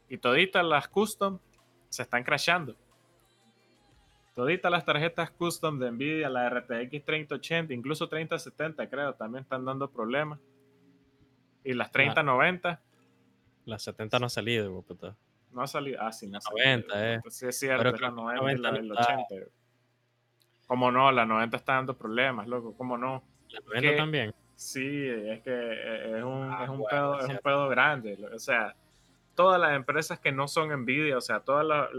Y toditas las custom se están crashando. Toditas las tarjetas custom de Nvidia, la RTX 3080, incluso 3070 creo, también están dando problemas. Y las 3090. Las 70 no ha salido, puta. No ha salido. Ah, sí, no ha salido. 90, eh. Sí, es cierto, la 90 y la del 80. ¿Cómo no? La 90 está dando problemas, loco. ¿Cómo no? La 90 también. Sí, es que eh, es un, ah, es un, pedo, es un pedo grande. O sea, todas las empresas que no son Nvidia, o sea, toda la,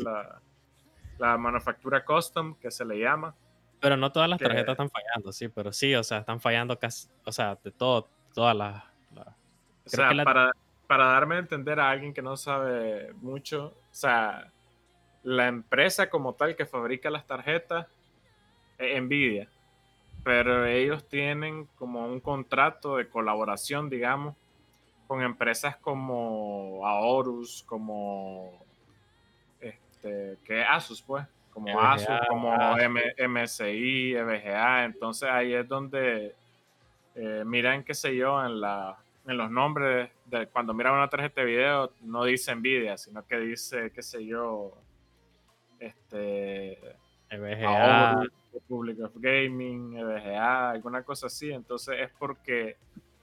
la, manufactura custom que se le llama. Pero no todas las tarjetas están fallando, sí, pero sí, o sea, están fallando casi, o sea, de todo, todas las... o sea, para, para darme a entender a alguien que no sabe mucho, o sea, la empresa como tal que fabrica las tarjetas Nvidia, pero ellos tienen como un contrato de colaboración, digamos, con empresas como Aorus, como este, que Asus, pues, como Asus, como MSI, EVGA. Entonces ahí es donde eh, miran, qué sé yo, en la en los nombres de cuando miran una tarjeta de video no dice Nvidia, sino que dice, qué sé yo, este EVGA, Republic of Gaming, EVGA, alguna cosa así. Entonces es porque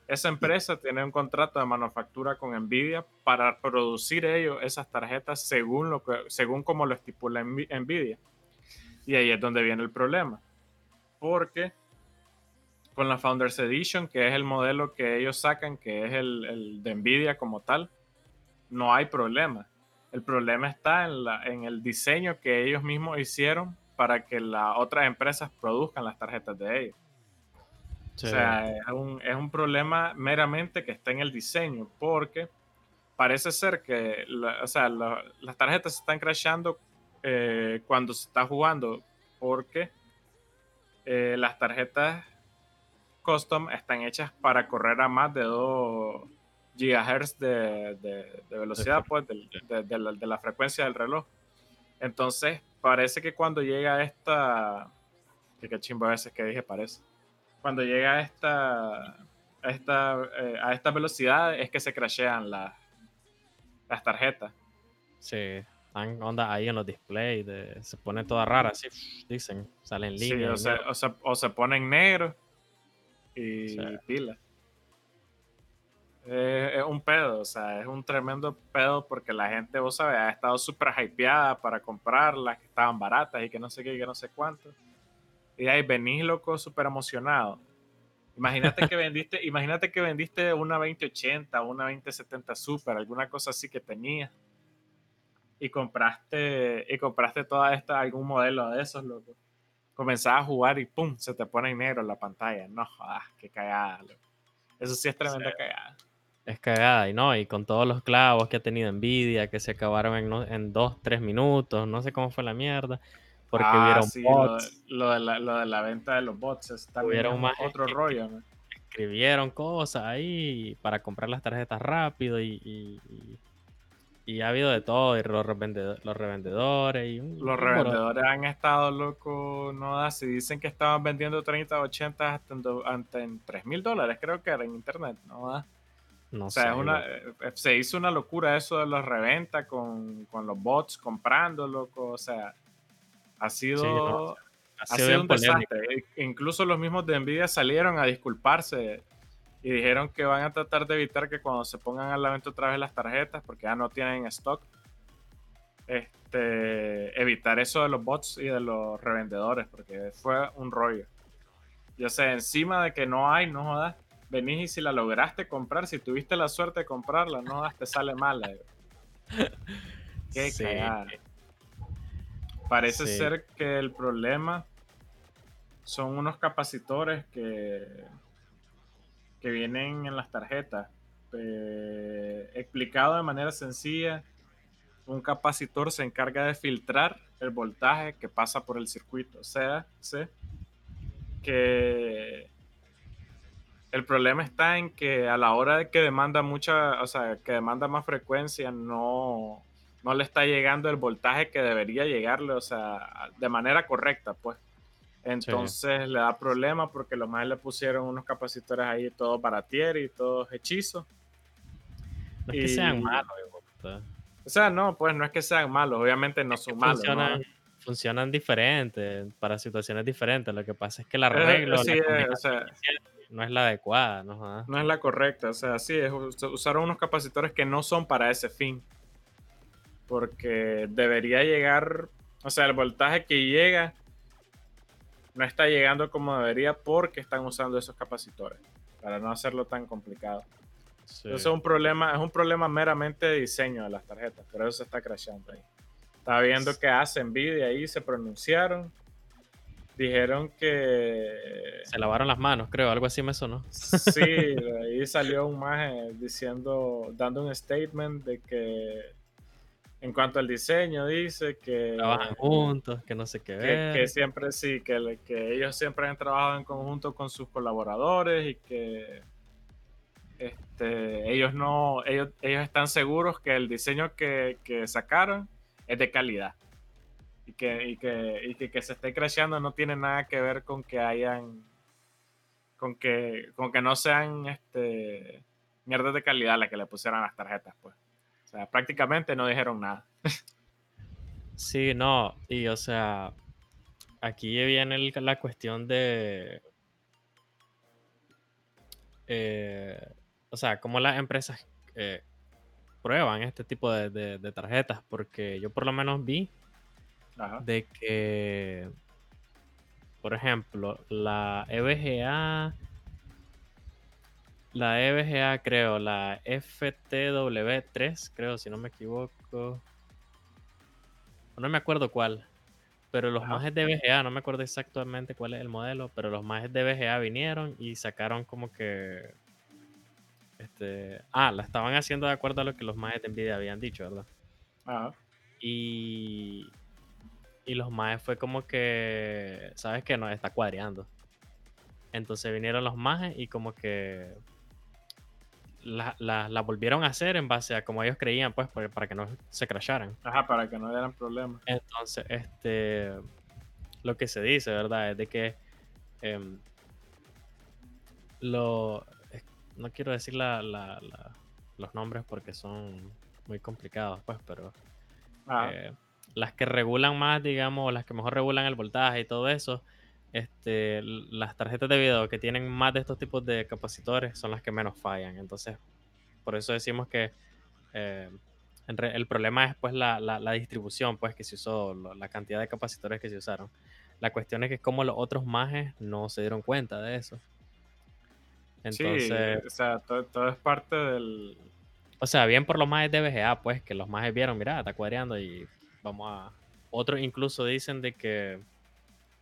esa empresa tiene un contrato de manufactura con Nvidia para producir ellos esas tarjetas según lo que, según como lo estipula Nvidia. Y ahí es donde viene el problema. Porque con la Founders Edition, que es el modelo que ellos sacan, que es el, el de Nvidia como tal, no hay problema. El problema está en, la, en el diseño que ellos mismos hicieron para que las otras empresas produzcan las tarjetas de ellos. O sea, es un, es un, problema meramente que está en el diseño, porque parece ser que o sea, las tarjetas se están crashando eh, cuando se está jugando, porque eh, las tarjetas custom están hechas para correr a más de 2 GHz de, de, velocidad, pues, de, de, la, de la frecuencia del reloj. Entonces, parece que cuando llega esta. Que qué a veces que dije parece. Cuando llega a esta. A esta, eh, a esta velocidad es que se crashean las, las tarjetas. Sí, están onda ahí en los displays. se pone toda rara, así dicen. Salen líneas. Sí, o, se, o, se, ponen negro y pila es un pedo, o sea, es un tremendo pedo porque la gente, vos sabes, ha estado súper hypeada para comprarlas, que estaban baratas y que no sé qué, y que no sé cuánto. Y ahí venís, loco, súper emocionado. Imagínate que vendiste, imagínate que vendiste una 2080, una 2070 Super, alguna cosa así que tenías. Y compraste, y compraste toda esta, algún modelo de esos, loco. Comenzabas a jugar y pum, se te pone negro en la pantalla. No jodas, qué cagada, loco. Eso sí es tremenda cagada. Es cagada, y no, y con todos los clavos que ha tenido Nvidia, que se acabaron en, en dos, tres minutos, no sé cómo fue la mierda, porque ah, vieron bots. Lo de, la, venta de los bots está más otro rollo. Escribieron cosas ahí para comprar las tarjetas rápido y, y, ha habido de todo, y los, revendedores. Los revendedores, y los revendedores han estado locos, no si dicen que estaban vendiendo 30, 80 hasta en, 3 mil dólares, creo que era en internet, no da o sea, una, eh, se hizo una locura eso de la reventa con, los bots comprándolo. O sea, ha sido, ha, sido, un desastre. E incluso los mismos de Nvidia salieron a disculparse y dijeron que van a tratar de evitar que cuando se pongan a la venta otra vez las tarjetas, porque ya no tienen stock, este, evitar eso de los bots y de los revendedores, porque fue un rollo. Yo sé, encima de que no hay, no jodas venís y si la lograste comprar, si tuviste la suerte de comprarla, no te sale mala. Qué cagada. Parece ser que el problema son unos capacitores que, que vienen en las tarjetas. Eh, explicado de manera sencilla, un capacitor se encarga de filtrar el voltaje que pasa por el circuito. O sea, sé que el problema está en que a la hora de que demanda mucha, o sea, que demanda más frecuencia, no, le está llegando el voltaje que debería llegarle, o sea, de manera correcta, pues. Entonces le da problema porque los más le pusieron unos capacitores ahí todos baratier y todos hechizos. No es que sean malos, o sea, no, pues no es que sean malos, obviamente no son malos. Funcionan, funcionan diferentes para situaciones diferentes. Lo que pasa es que la regla no es la adecuada, ¿no? No es la correcta, o sea, sí, usaron unos capacitores que no son para ese fin. Porque debería llegar, o sea, el voltaje que llega no está llegando como debería porque están usando esos capacitores, para no hacerlo tan complicado. Eso es un problema, es un problema meramente de diseño de las tarjetas, pero eso se está crashando ahí. Estaba viendo que hace Nvidia ahí se pronunciaron. Dijeron que. Se lavaron las manos, creo, algo así me sonó. Sí, ahí salió un maje diciendo, dando un statement de que en cuanto al diseño, dice que. Trabajan juntos, que no sé qué. Que, que siempre sí, que, que ellos siempre han trabajado en conjunto con sus colaboradores y que este, ellos no, ellos, ellos están seguros que el diseño que, sacaron es de calidad. Y que, y que, que, se esté creciendo no tiene nada que ver con que hayan, con que, con que no sean este, mierdas de calidad las que le pusieran las tarjetas, pues. O sea, prácticamente no dijeron nada. Sí, no, y o sea, aquí viene la cuestión de... Eh, o sea, cómo las empresas eh, prueban este tipo de, tarjetas, porque yo por lo menos vi de que, por ejemplo, la EVGA, la EVGA creo, la FTW3, creo, si no me equivoco, no me acuerdo cuál, pero los majes de VGA, no me acuerdo exactamente cuál es el modelo, pero los majes de VGA vinieron y sacaron como que este, ah, la estaban haciendo de acuerdo a lo que los maes de Nvidia habían dicho, ¿verdad? Ajá. Y, y los maes fue como que, ¿sabes qué? Nos está cuadreando. Entonces vinieron los maes y como que la, la, volvieron a hacer en base a como ellos creían, pues, para, que no se crasharan. Ajá, para que no dieran problemas. Entonces, este, lo que se dice, ¿verdad? Es de que em, lo, no quiero decir los nombres porque son muy complicados, pues, pero ah. eh, las que regulan más, digamos, las que mejor regulan el voltaje y todo eso, este, las tarjetas de video que tienen más de estos tipos de capacitores son las que menos fallan. Entonces, por eso decimos que eh, el problema es pues la, distribución pues que se usó, la cantidad de capacitores que se usaron. La cuestión es que como los otros mages no se dieron cuenta de eso. Entonces, sí, o sea, todo, es parte del... O sea, bien por los más de BGA, pues, que los más vieron, mira, está cuadreando y vamos a... Otros incluso dicen de que...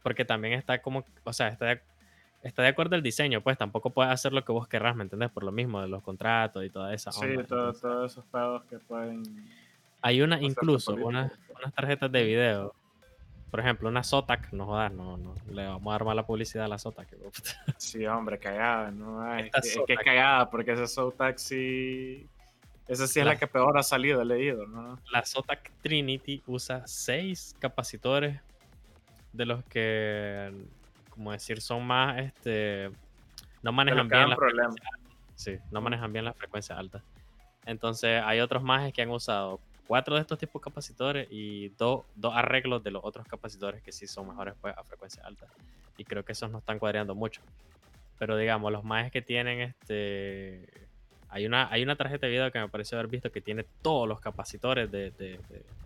Porque también está como... O sea, está de, está de acuerdo el diseño, pues tampoco puedes hacer lo que vos querrás, ¿me entiendes? Por lo mismo de los contratos y toda esa Sí, todos esos pedos que pueden... Hay una, incluso, unas tarjetas de video por ejemplo, una Zotac, no jodas, no, no, le vamos a armar la publicidad a la Zotac. sí, hombre, cagada, ¿no? Es, que, es cagada, porque esa Zotac sí. Esa sí es la, que peor ha salido, he leído, ¿no? La Zotac Trinity usa seis capacitores de los que, como decir, son más, este, no manejan bien las frecuencias Sí, no manejan bien las frecuencias altas. Entonces, hay otros más que han usado cuatro de estos tipos de capacitores y dos, arreglos de los otros capacitores que sí son mejores pues, a frecuencia alta. Y creo que esos no están cuadreando mucho. Pero digamos, los más que tienen este. Hay una, hay una tarjeta de video que me parece haber visto que tiene todos los capacitores de. de,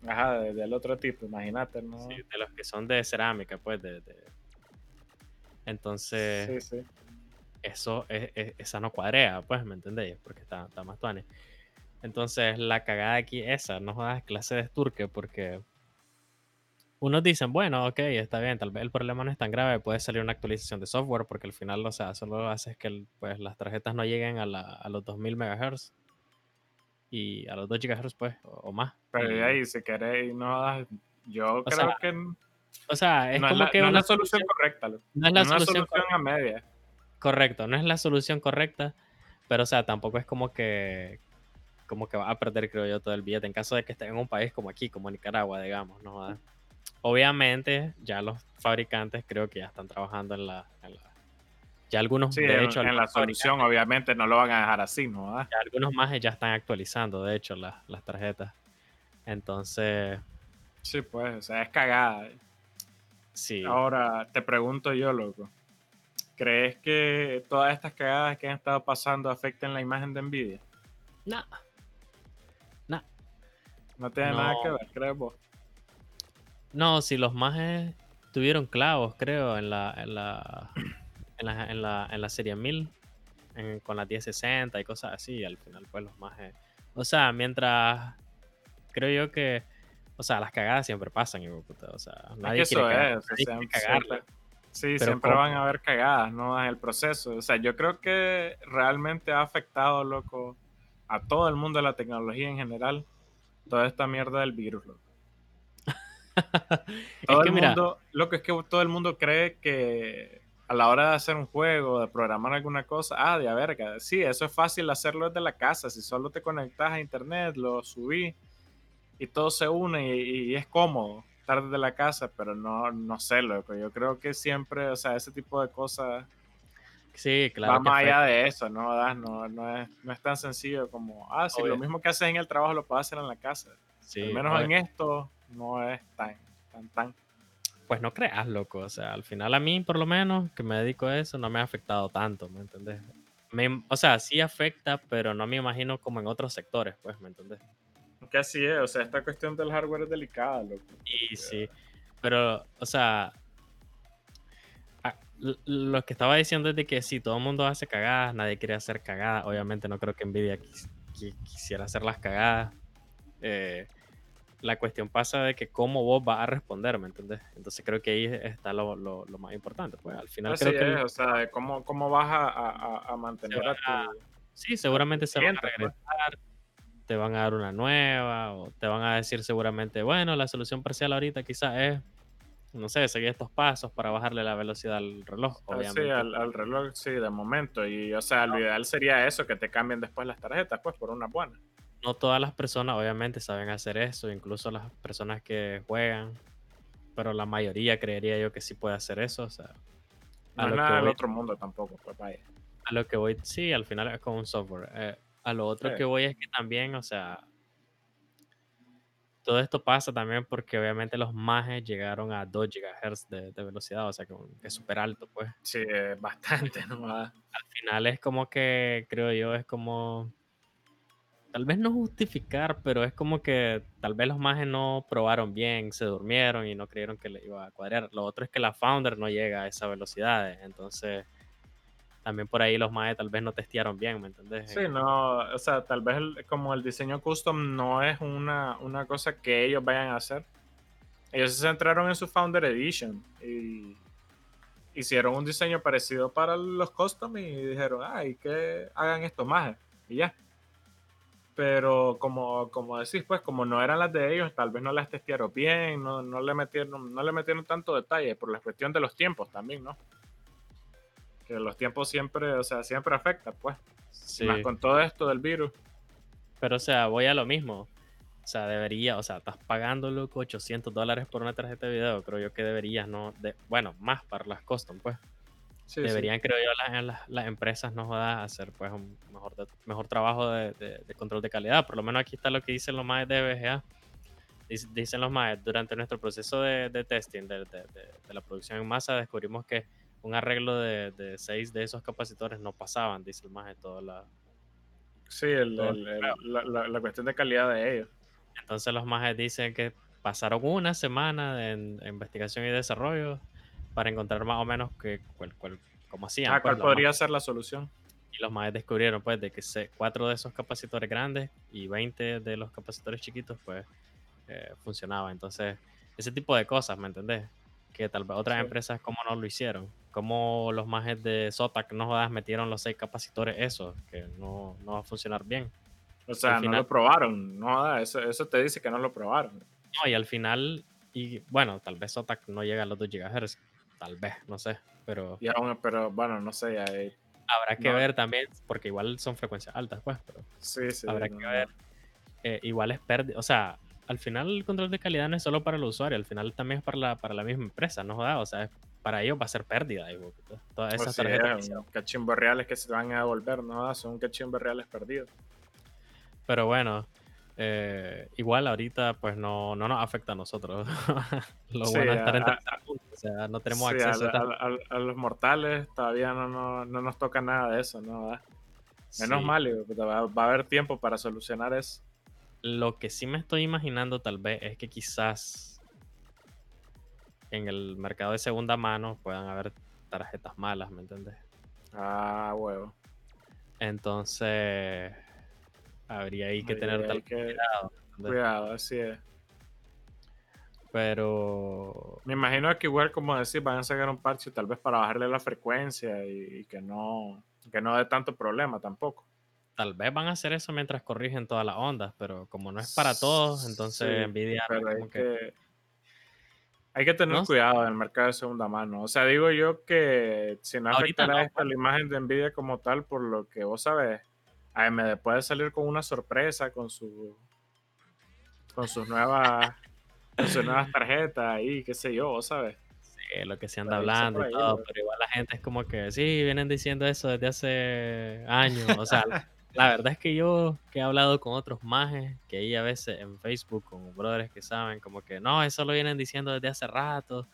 Ajá, del otro tipo, imagínate, ¿no? Sí, de los que son de cerámica, pues, de. Entonces. Sí, sí. Eso, es, esa no cuadrea, pues, ¿me entendéis? Porque está, está más tuane. Entonces, la cagada aquí es esa, no jodas clase de esturque, porque unos dicen, bueno, ok, está bien, tal vez el problema no es tan grave, puede salir una actualización de software, porque al final, o sea, solo hace que pues, las tarjetas no lleguen a, los 2000 MHz y a los 2 GHz, pues, o, más. Pero ahí, si queréis, no, yo creo que. O sea, es como que. No es la solución correcta. No es la solución, a media. Correcto, no es la solución correcta, pero, o sea, tampoco es como que como que va a perder, creo yo, todo el billete en caso de que esté en un país como aquí, como Nicaragua, digamos, ¿no? Obviamente ya los fabricantes creo que ya están trabajando en la... ya algunos, de en, hecho... En la solución obviamente no lo van a dejar así, ¿no? Ya algunos más ya están actualizando, de hecho, las, las tarjetas. Entonces... Sí, pues, o sea, es cagada. Sí. Ahora, te pregunto yo, loco. ¿Crees que todas estas cagadas que han estado pasando afecten la imagen de Nvidia? No. No. No tiene nada que ver, ¿crees vos? No, si los mages tuvieron clavos, creo, en la, en la, en la, en la, en la serie 1000, con la 1060 y cosas así, al final, pues los mages. O sea, mientras. Creo yo que. O sea, las cagadas siempre pasan, O sea, nadie es que quiere, eso es, Sí, siempre van a haber cagadas, ¿no? En el proceso. O sea, yo creo que realmente ha afectado, loco, a todo el mundo de la tecnología en general, toda esta mierda del virus, loco. todo el mundo, lo que es que todo el mundo cree que a la hora de hacer un juego, de programar alguna cosa, ah, de a verga, sí, eso es fácil hacerlo desde la casa, si solo te conectas a internet, lo subí y todo se une y es cómodo de la casa, pero no, no sé, loco. Yo creo que siempre, o sea, ese tipo de cosas. Sí, claro. Va más allá de eso, ¿no? No, no, es, no es tan sencillo como, ah, si lo mismo que haces en el trabajo lo puedes hacer en la casa. Sí, Al menos en esto no es tan, tan, tan. Pues no creas, loco. O sea, al final a mí, por lo menos, que me dedico a eso, no me ha afectado tanto, ¿me entendés? o sea, sí afecta, pero no me imagino como en otros sectores, pues, ¿me entendés? que así es, o sea, esta cuestión del hardware es delicada, loco. Y sí, pero, o sea, ah, lo que estaba diciendo es de que si todo el mundo hace cagadas, nadie quiere hacer cagadas. Obviamente no creo que Nvidia quisiera hacer las cagadas. Eh, la cuestión pasa de que cómo vos vas a responder, ¿me entiendes? Entonces creo que ahí está lo, más importante. Pues al final creo que... o sea, cómo, cómo vas a, mantener a tu... Sí, seguramente se van a pues. regresar te van a dar una nueva o te van a decir seguramente, bueno, la solución parcial ahorita quizás es, no sé, seguir estos pasos para bajarle la velocidad al reloj. Ah, obviamente. Sí, al, reloj, sí, de momento. Y, o sea, lo ideal sería eso, que te cambien después las tarjetas, pues, por una buena. No todas las personas, obviamente, saben hacer eso, incluso las personas que juegan, pero la mayoría creería yo que sí puede hacer eso, o sea. No es nada del otro mundo tampoco, pues vaya. A lo que voy, sí, al final es como un software. Eh, a lo otro que voy es que también, o sea, todo esto pasa también porque obviamente los mages llegaron a 2 GHz de, velocidad, o sea, que, es súper alto, pues. Sí, bastante, ¿no? Al final es como que, creo yo, es como, tal vez no justificar, pero es como que tal vez los mages no probaron bien, se durmieron y no creyeron que le iba a cuadrar. Lo otro es que la Founder no llega a esa velocidad, entonces también por ahí los MAE tal vez no testearon bien, ¿me entendés? Sí, no, o sea, tal vez como el diseño custom no es una, una cosa que ellos vayan a hacer. Ellos se centraron en su Founder Edition y hicieron un diseño parecido para los custom y dijeron, ay, que hagan esto más y ya. Pero como, como decís, pues como no eran las de ellos, tal vez no las testearon bien, no, no, le, metieron, no le metieron tanto detalle por la cuestión de los tiempos también, ¿no? que los tiempos siempre, o sea, siempre afectan, pues. Sí. Más con todo esto del virus. Pero, o sea, voy a lo mismo. O sea, debería, o sea, estás pagando, loco, 800 dólares por una tarjeta de video. Creo yo que deberías, ¿no? De, bueno, más para las custom, pues. Sí, deberían, creo yo, las, las, empresas no jodas hacer, pues, un mejor, mejor trabajo de, de, control de calidad. Por lo menos aquí está lo que dicen los más de BGA. Dicen los más, durante nuestro proceso de, testing de, la producción en masa, descubrimos que un arreglo de, de seis de esos capacitores no pasaban, dice el de toda la. Sí, la, la, cuestión de calidad de ellos. Entonces los majes dicen que pasaron una semana de, investigación y desarrollo para encontrar más o menos que, cuál, cómo hacían. Ah, pues, ¿Cuál podría ser la solución? Y los majes descubrieron pues de que cuatro de esos capacitores grandes y 20 de los capacitores chiquitos pues eh, funcionaba. Entonces, ese tipo de cosas, ¿me entendés? Que tal vez otras empresas como no lo hicieron como los majes de Zotac no jodas metieron los seis capacitores eso que no, no va a funcionar bien. O sea, no lo probaron, no eso, eso te dice que no lo probaron. No, y al final, y bueno, tal vez Zotac no llega a los 2 GHz, tal vez, no sé, pero... Y aún, pero bueno, no sé. Habrá que ver también, porque igual son frecuencias altas, pues, pero... Sí, sí. Habrá que ver. Eh, igual es pérdida, o sea, al final el control de calidad no es solo para el usuario, al final también es para la, para la misma empresa, ¿no? O sea, para ellos va a ser pérdida. Todas esas tarjetas. cachimbos reales que se van a devolver, ¿no? Son cachimbos reales perdidos. Pero bueno, eh, igual ahorita pues no, no nos afecta a nosotros. Lo bueno es estar en o sea, no tenemos acceso a, a, los mortales todavía no, no, no, nos toca nada de eso, ¿no? Menos mal, va, va, a haber tiempo para solucionar eso. Lo que sí me estoy imaginando tal vez es que quizás en el mercado de segunda mano puedan haber tarjetas malas, ¿me entiendes? Ah, huevo. Entonces, habría ahí que tener tal cuidado. Cuidado, así es. Pero. Me imagino que igual, como decir, van a sacar un parche tal vez para bajarle la frecuencia y, que no que no dé tanto problema tampoco. Tal vez van a hacer eso mientras corrigen todas las ondas, pero como no es para todos, entonces Nvidia. hay, que, hay que tener cuidado en el mercado de segunda mano. O sea, digo yo que si no afectará esta la imagen de Nvidia como tal, por lo que vos sabes, AMD puede salir con una sorpresa con su con sus nuevas nuevas tarjetas y qué sé yo, ¿sabes? Sí, lo que se anda hablando y todo, pero igual la gente es como que sí, vienen diciendo eso desde hace años, o sea, la verdad es que yo que he hablado con otros majes, que ahí a veces en Facebook con brothers que saben como que no, eso lo vienen diciendo desde hace rato,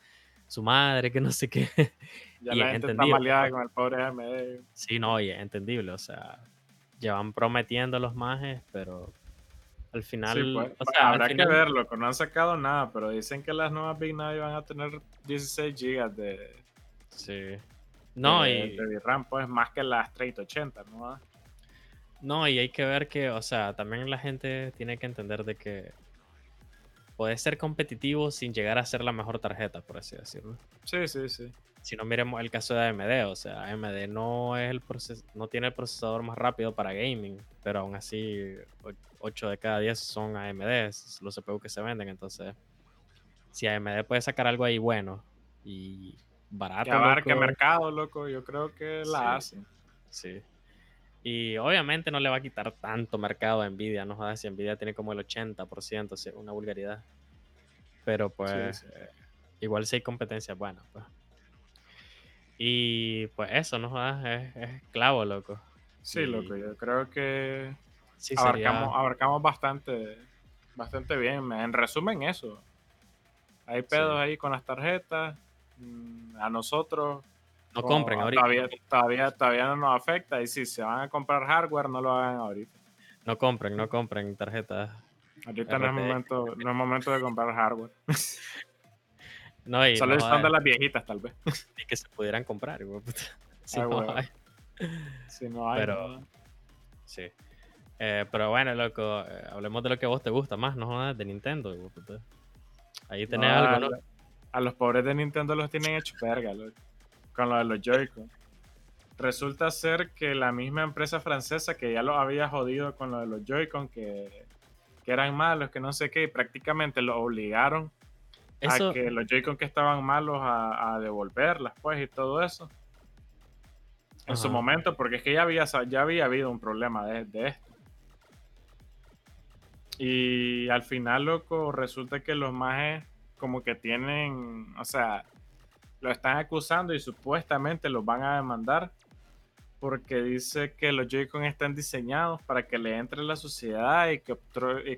su madre, que no sé qué. Ya la gente está maleada con el pobre AMD. Sí, no, y es entendible, o sea, llevan prometiendo los majes, pero al final. Pues, o sea, habrá que verlo, no han sacado nada, pero dicen que las nuevas Big Navi van a tener 16 GB de. Sí. No, y. De RAM, pues más que las 3080, ¿no? No, y hay que ver que, o sea, también la gente tiene que entender de que puede ser competitivo sin llegar a ser la mejor tarjeta, por así decirlo. Sí, sí, sí si no miremos el caso de AMD, o sea, AMD no es el no tiene el procesador más rápido para gaming, pero aún así 8 de cada 10 son AMD, los CPU que se venden, entonces si AMD puede sacar algo ahí bueno y barato. Que abarque mercado, loco, yo creo que la hace. Sí. Y obviamente no le va a quitar tanto mercado a Nvidia, no jodas si Nvidia tiene como el 80%, una vulgaridad. Pero pues igual si hay competencia buena, pues. Y pues eso, ¿no? Es, es clavo, loco. Sí, loco, yo creo que abarcamos, abarcamos bastante, bastante bien. En resumen, eso. Hay pedos ahí con las tarjetas. Mm, a nosotros. No compren ahorita. Todavía, todavía, todavía no nos afecta. Y si se van a comprar hardware, no lo hagan ahorita. No compren, no compren tarjetas. Ahorita no es, momento, no es momento de comprar hardware. No, y Solo son de las viejitas, tal vez. Y que se pudieran comprar, Si, no hay. si no hay. Pero, sí. Eh, pero bueno, loco, eh, hablemos de lo que a vos te gusta más, no de Nintendo. Ahí tenés algo, ¿no? A los pobres de Nintendo los tienen hecho verga, loco, con lo de los Joy-Con. Resulta ser que la misma empresa francesa que ya lo había jodido con lo de los Joy-Con, que, que eran malos, que no sé qué, y prácticamente lo obligaron a que los Joy-Con que estaban malos a, devolverlas, pues, y todo eso. En su momento, porque es que ya había, ya había habido un problema de, esto. Y al final, loco, resulta que los mages como que tienen, o sea, lo están acusando y supuestamente los van a demandar porque dice que los Joy-Con están diseñados para que le entre la suciedad y que,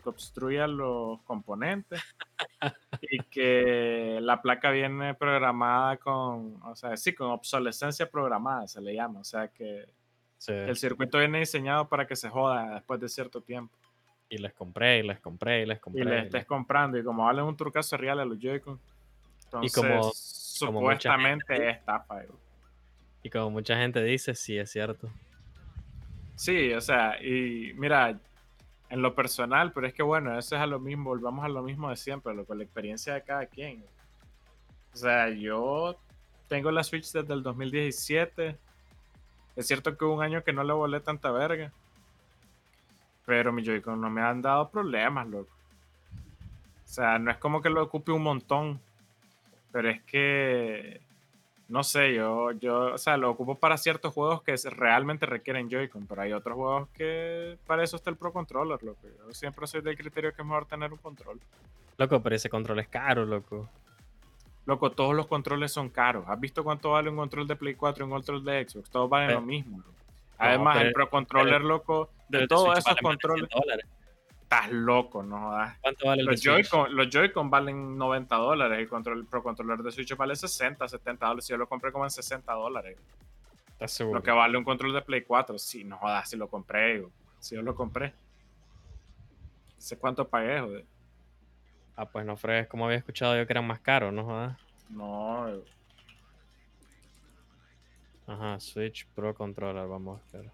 obstruya los componentes y que la placa viene programada con, o sea, sí, con obsolescencia programada se le llama, o sea que el circuito viene diseñado para que se joda después de cierto tiempo. Y les compré, y les compré, y les compré. Y les estés comprando, y como vale un trucazo real a los Joy-Con, entonces y como, supuestamente es estafa. Y como mucha gente dice, sí es cierto. Sí, o sea, y mira, en lo personal, pero es que bueno, eso es a lo mismo, volvamos a lo mismo de siempre, lo con la experiencia de cada quien. O sea, yo tengo la Switch desde el 2017. Es cierto que hubo un año que no le volé tanta verga. Pero mi Joy-Con no me han dado problemas, loco. O sea, no es como que lo ocupe un montón. Pero es que no sé, yo, yo, o sea, lo ocupo para ciertos juegos que realmente requieren Joy-Con, pero hay otros juegos que para eso está el Pro Controller, loco. Yo siempre soy del criterio que es mejor tener un control. Loco, pero ese control es caro, loco. Loco, todos los controles son caros. ¿Has visto cuánto vale un control de Play 4 y un control de Xbox? Todos valen lo mismo. Además, el Pro Controller, loco, de todos esos controles. Estás loco, no ¿Cuánto vale el los Joy-Con, valen 90 dólares. El control, Pro Controller de Switch vale 60, 70 dólares. Yo lo compré como en 60 dólares. ¿Estás seguro? Lo que vale un control de Play 4. Sí, no jodas, si lo compré. Si yo lo compré. sé cuánto pagué, joder. Ah, pues no fregues, como había escuchado yo que eran más caros, ¿no jodas? No. Ajá, Switch Pro Controller, vamos a ver.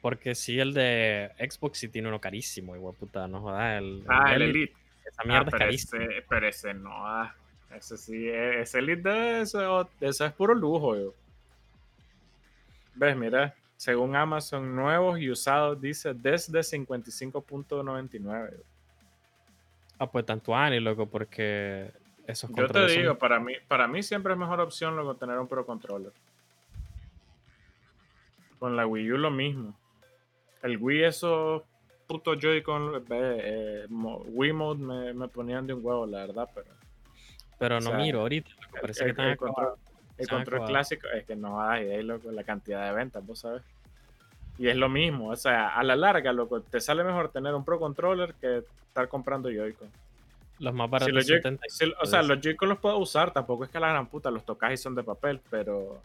Porque sí, el de Xbox sí tiene uno carísimo, igual puta, no jodas. El, ah, el, Elite. Esa mierda ah, es carísima. pero ese no, ah, ese sí, e, ese Elite de eso, eso es puro lujo, yo. Ves, mira, según Amazon, nuevos y usados dice desde 55.99. Ah, pues tanto ani, loco, porque esos Yo te digo, para, mí, para mí siempre es mejor opción luego tener un Pro Controller. Con la Wii U lo mismo. El Wii, esos putos Joy-Con, eh, Wii Mode me, ponían de un huevo, la verdad, pero. Pero no miro ahorita, parece el, que el, control, el control clásico es que no hay ahí, loco, la cantidad de ventas, vos sabes. Y es lo mismo, o sea, a la larga, loco, te sale mejor tener un Pro Controller que estar comprando Joy-Con. Los más baratos. o sea, los Joy-Con los puedo usar, tampoco es que la gran puta los tocas y son de papel, pero.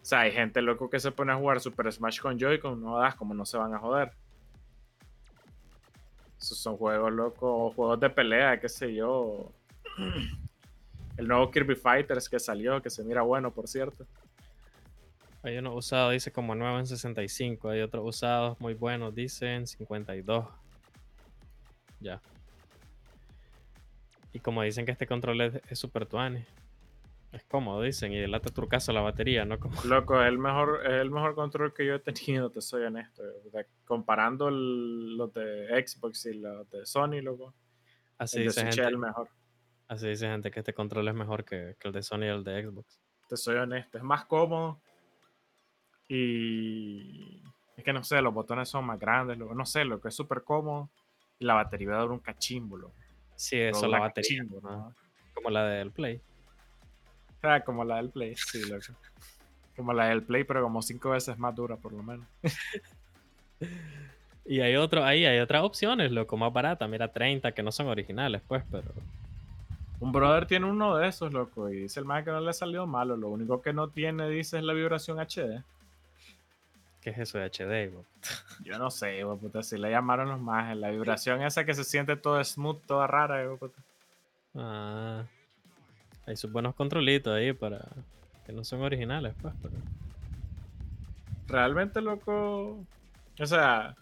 O sea, hay gente loco que se pone a jugar Super Smash con Joy-Con, no das como no se van a joder. Esos son juegos locos, juegos de pelea, qué sé yo. El nuevo Kirby Fighters que salió, que se mira bueno, por cierto. Hay unos usados, dice como nuevo en 65. Hay otros usados muy buenos, dicen 52. Ya. Y como dicen que este control es, super tuane. Es cómodo, dicen, y delata trucazo la batería, ¿no? Como... Loco, es el mejor, es el mejor control que yo he tenido, te soy honesto. comparando los de Xbox y los de Sony, loco. Así dice gente, el mejor. Así dice gente que este control es mejor que, el de Sony y el de Xbox. Te soy honesto, es más cómodo. Y es que no sé, los botones son más grandes, loco. no sé, lo que es súper cómodo. Y la batería va a un cachimbo, Sí, eso, la batería. Como la del Play. Ah, como la del Play, sí, loco. Como la del Play, pero como cinco veces más dura, por lo menos. y hay otro, ahí hay otras opciones, loco, más barata. Mira, 30 que no son originales, pues, pero. Un brother tiene uno de esos, loco, y dice el más que no le ha salido malo. Lo único que no tiene, dice, es la vibración HD. ¿Qué es eso de HD, Yo no sé, puta, si le llamaron los más. La vibración esa que se siente todo smooth, toda rara, puta. Ah. Hay sus buenos controlitos ahí para. que no son originales, pues, pero. Realmente, loco. O sea.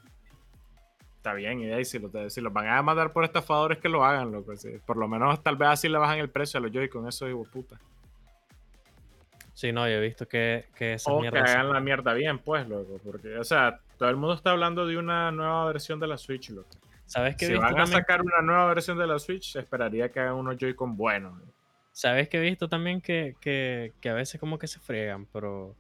Está bien, y ahí si, si los van a mandar por estafadores que lo hagan, loco. Por lo menos tal vez así le bajan el precio a los Joy-Con, eso, hijo puta. Sí, no, yo he visto que, que esas o que hagan la mierda bien, pues, loco. Porque, o sea, todo el mundo está hablando de una nueva versión de la Switch, loco. ¿Sabes que si van a sacar una nueva versión de la Switch, esperaría que hagan unos Joy-Con buenos. ¿Sabes que he visto también que, que, que, a veces como que se friegan, pero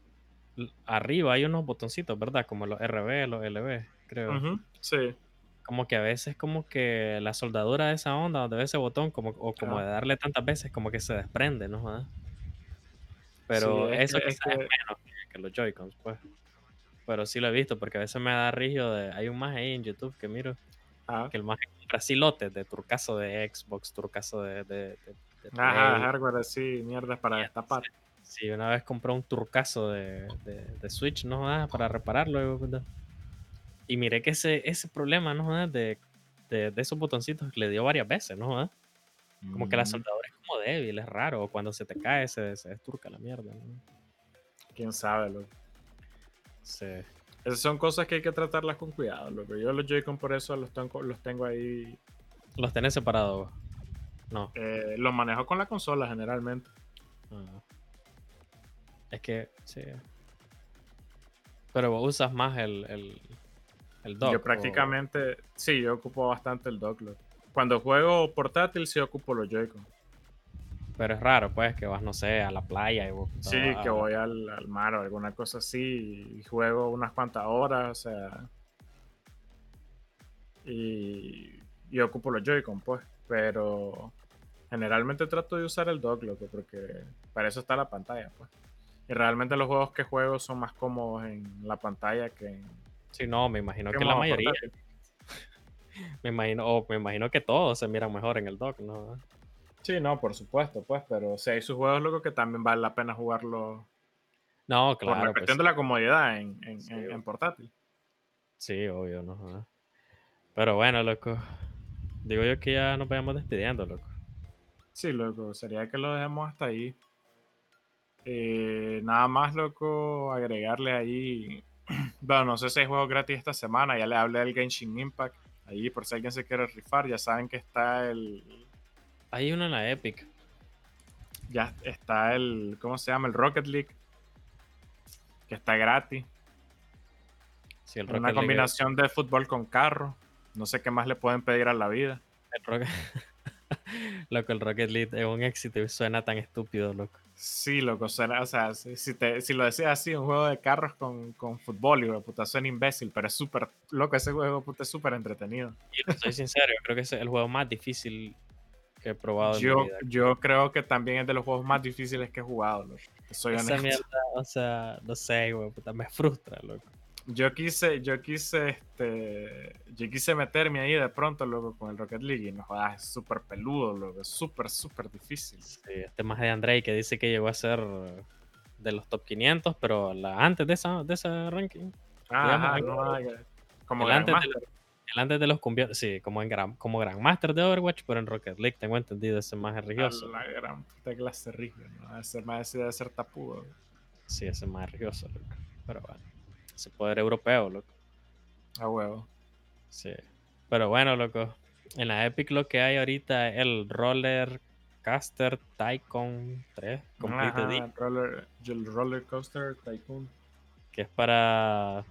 arriba hay unos botoncitos, ¿verdad? Como los RB, los LB, creo. sí. Como que a veces como que la soldadura de esa onda, de ese botón, como, o como de darle tantas veces, como que se desprende, ¿no? Pero eso es, que... menos que los Joy-Cons, pues. Pero sí lo he visto porque a veces me da río de... Hay un más ahí en YouTube que miro ah. que el más así lotes de turcaso de Xbox, turcaso de... de, Ajá, hardware así, mierda para destapar. Sí, una vez compré un turcaso de, de, Switch, ¿no? Ah, para repararlo. Y miré que ese, ese problema, ¿no? De, de, esos botoncitos le dio varias veces, ¿no? Como que la mm. soldadura como débil, es raro. Cuando se te cae, se, se desturca la mierda. Quién sabe, loco. Sí. Esas son cosas que hay que tratarlas con cuidado, loco. Yo los Joy-Con por eso los tengo, los tengo ahí. ¿Los tenés separados? No. Eh, los manejo con la consola generalmente. Ah. Es que, sí. Pero vos usas más el, el, el dock. Yo prácticamente, sí, yo ocupo bastante el dock. Cuando juego portátil, sí ocupo los Joy-Con. Pero es raro, pues, que vas, no sé, a la playa y vos, Sí, a- que voy al, al mar o alguna cosa así y juego unas cuantas horas, o sea. Y, y ocupo los Joy-Con, pues. Pero generalmente trato de usar el dock, loco, porque para eso está la pantalla, pues. Y realmente los juegos que juego son más cómodos en la pantalla que en. Sí, no, me imagino que la mayoría. Me imagino, o me imagino que todos se miran mejor en el dock, ¿no? Sí, no, por supuesto, pues. Pero o sea, hay sus juegos, loco, que también vale la pena jugarlo No, por la claro, pues cuestión de la comodidad en, en- Sí, en- en portátil. Sí, obvio, ¿no? Pero bueno, loco. Digo yo que ya nos vayamos despidiendo, loco. Sí, loco, sería que lo dejemos hasta ahí. Eh, nada más, loco, agregarle ahí. Bueno, no sé si hay juegos gratis esta semana. Ya le hablé del Genshin Impact. Ahí, por si alguien se quiere rifar, ya saben que está el. Hay uno en la Epic. Ya está el. ¿Cómo se llama? El Rocket League. Que está gratis. Sí, el Una Rocket League- combinación de fútbol con carro. No sé qué más le pueden pedir a la vida. el Rocket- loco, el Rocket League es un éxito y suena tan estúpido, loco. Sí, loco, suena, o sea, si, te- si lo decías así, un juego de carros con, con fútbol, y puta, suena imbécil, pero es súper, loco, ese juego, puta, es súper entretenido. Y soy sincero, yo creo que es el juego más difícil que he probado en Yo, mi vida. yo creo que también es de los juegos más difíciles que he jugado, loco. Soy Esa honesto. mierda, o sea, no sé, güey, puta, me frustra, loco. Yo quise, yo quise, este, yo quise meterme ahí de pronto, loco, con el Rocket League y no jodas, es súper peludo, loco, es súper, súper difícil. Sí, este más de Andrei que dice que llegó a ser de los top 500, pero la, antes de esa, de ese ranking. Digamos, no, hay- como el antes, de, Grandmaster. el antes de los convierte, sí, como en gran, como Grandmaster de Overwatch, pero en Rocket League tengo entendido ese más es religioso. la gran puta clase rígido, ¿no? Ese más debe ser tapudo. Sí, ese más es religioso, loco. Pero bueno, ese poder europeo, loco. A huevo. Sí. Pero bueno, loco. En la Epic lo que hay ahorita es el Roller Caster Tycoon 3 Complete Ajá, roller, el roller Coaster Tycoon. que es para.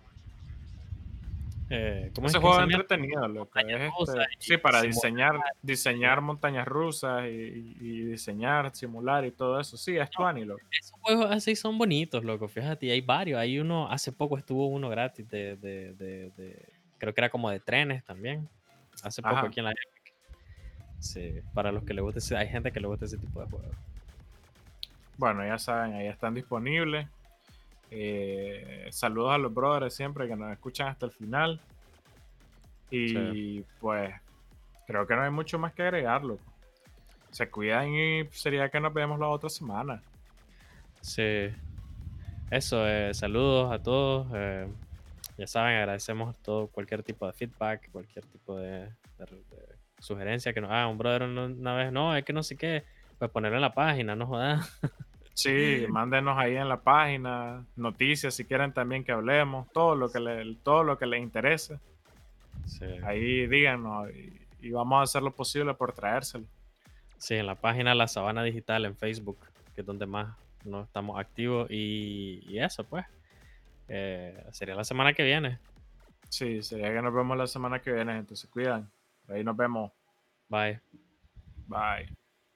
Eh, ¿Cómo Ese es que juego llama? entretenido, loco. Es este- sí, para simular. diseñar, diseñar montañas rusas y, diseñar, simular y todo eso. Sí, es tuani, loco. Esos juegos así son bonitos, loco. Fíjate, hay varios. Hay uno, hace poco estuvo uno gratis de, de, de, de- creo que era como de trenes también. Hace poco aquí en la. Sí, para los que les guste, hay gente que le gusta ese tipo de juegos. Bueno, ya saben, ahí están disponibles. Eh, saludos a los brothers siempre que nos escuchan hasta el final. Y Sí. pues creo que no hay mucho más que agregar, loco. Se cuidan y sería que nos vemos la otra semana. Sí. Eso, eh, saludos a todos. eh, ya saben, agradecemos todo, cualquier tipo de feedback, cualquier tipo de, de- de sugerencia que nos haga un brother una, una vez. No, es que no sé qué. Pues ponerlo en la página, no jodas. Sí, mándenos ahí en la página noticias si quieren también que hablemos, todo lo que le, todo lo que les interese. Sí. Ahí díganos y, y vamos a hacer lo posible por traérselo. Sí, en la página La Sabana Digital en Facebook, que es donde más no estamos activos. Y, y eso, pues. Eh, sería la semana que viene. Sí, sería que nos vemos la semana que viene, entonces cuidan. Ahí nos vemos. Bye. Bye.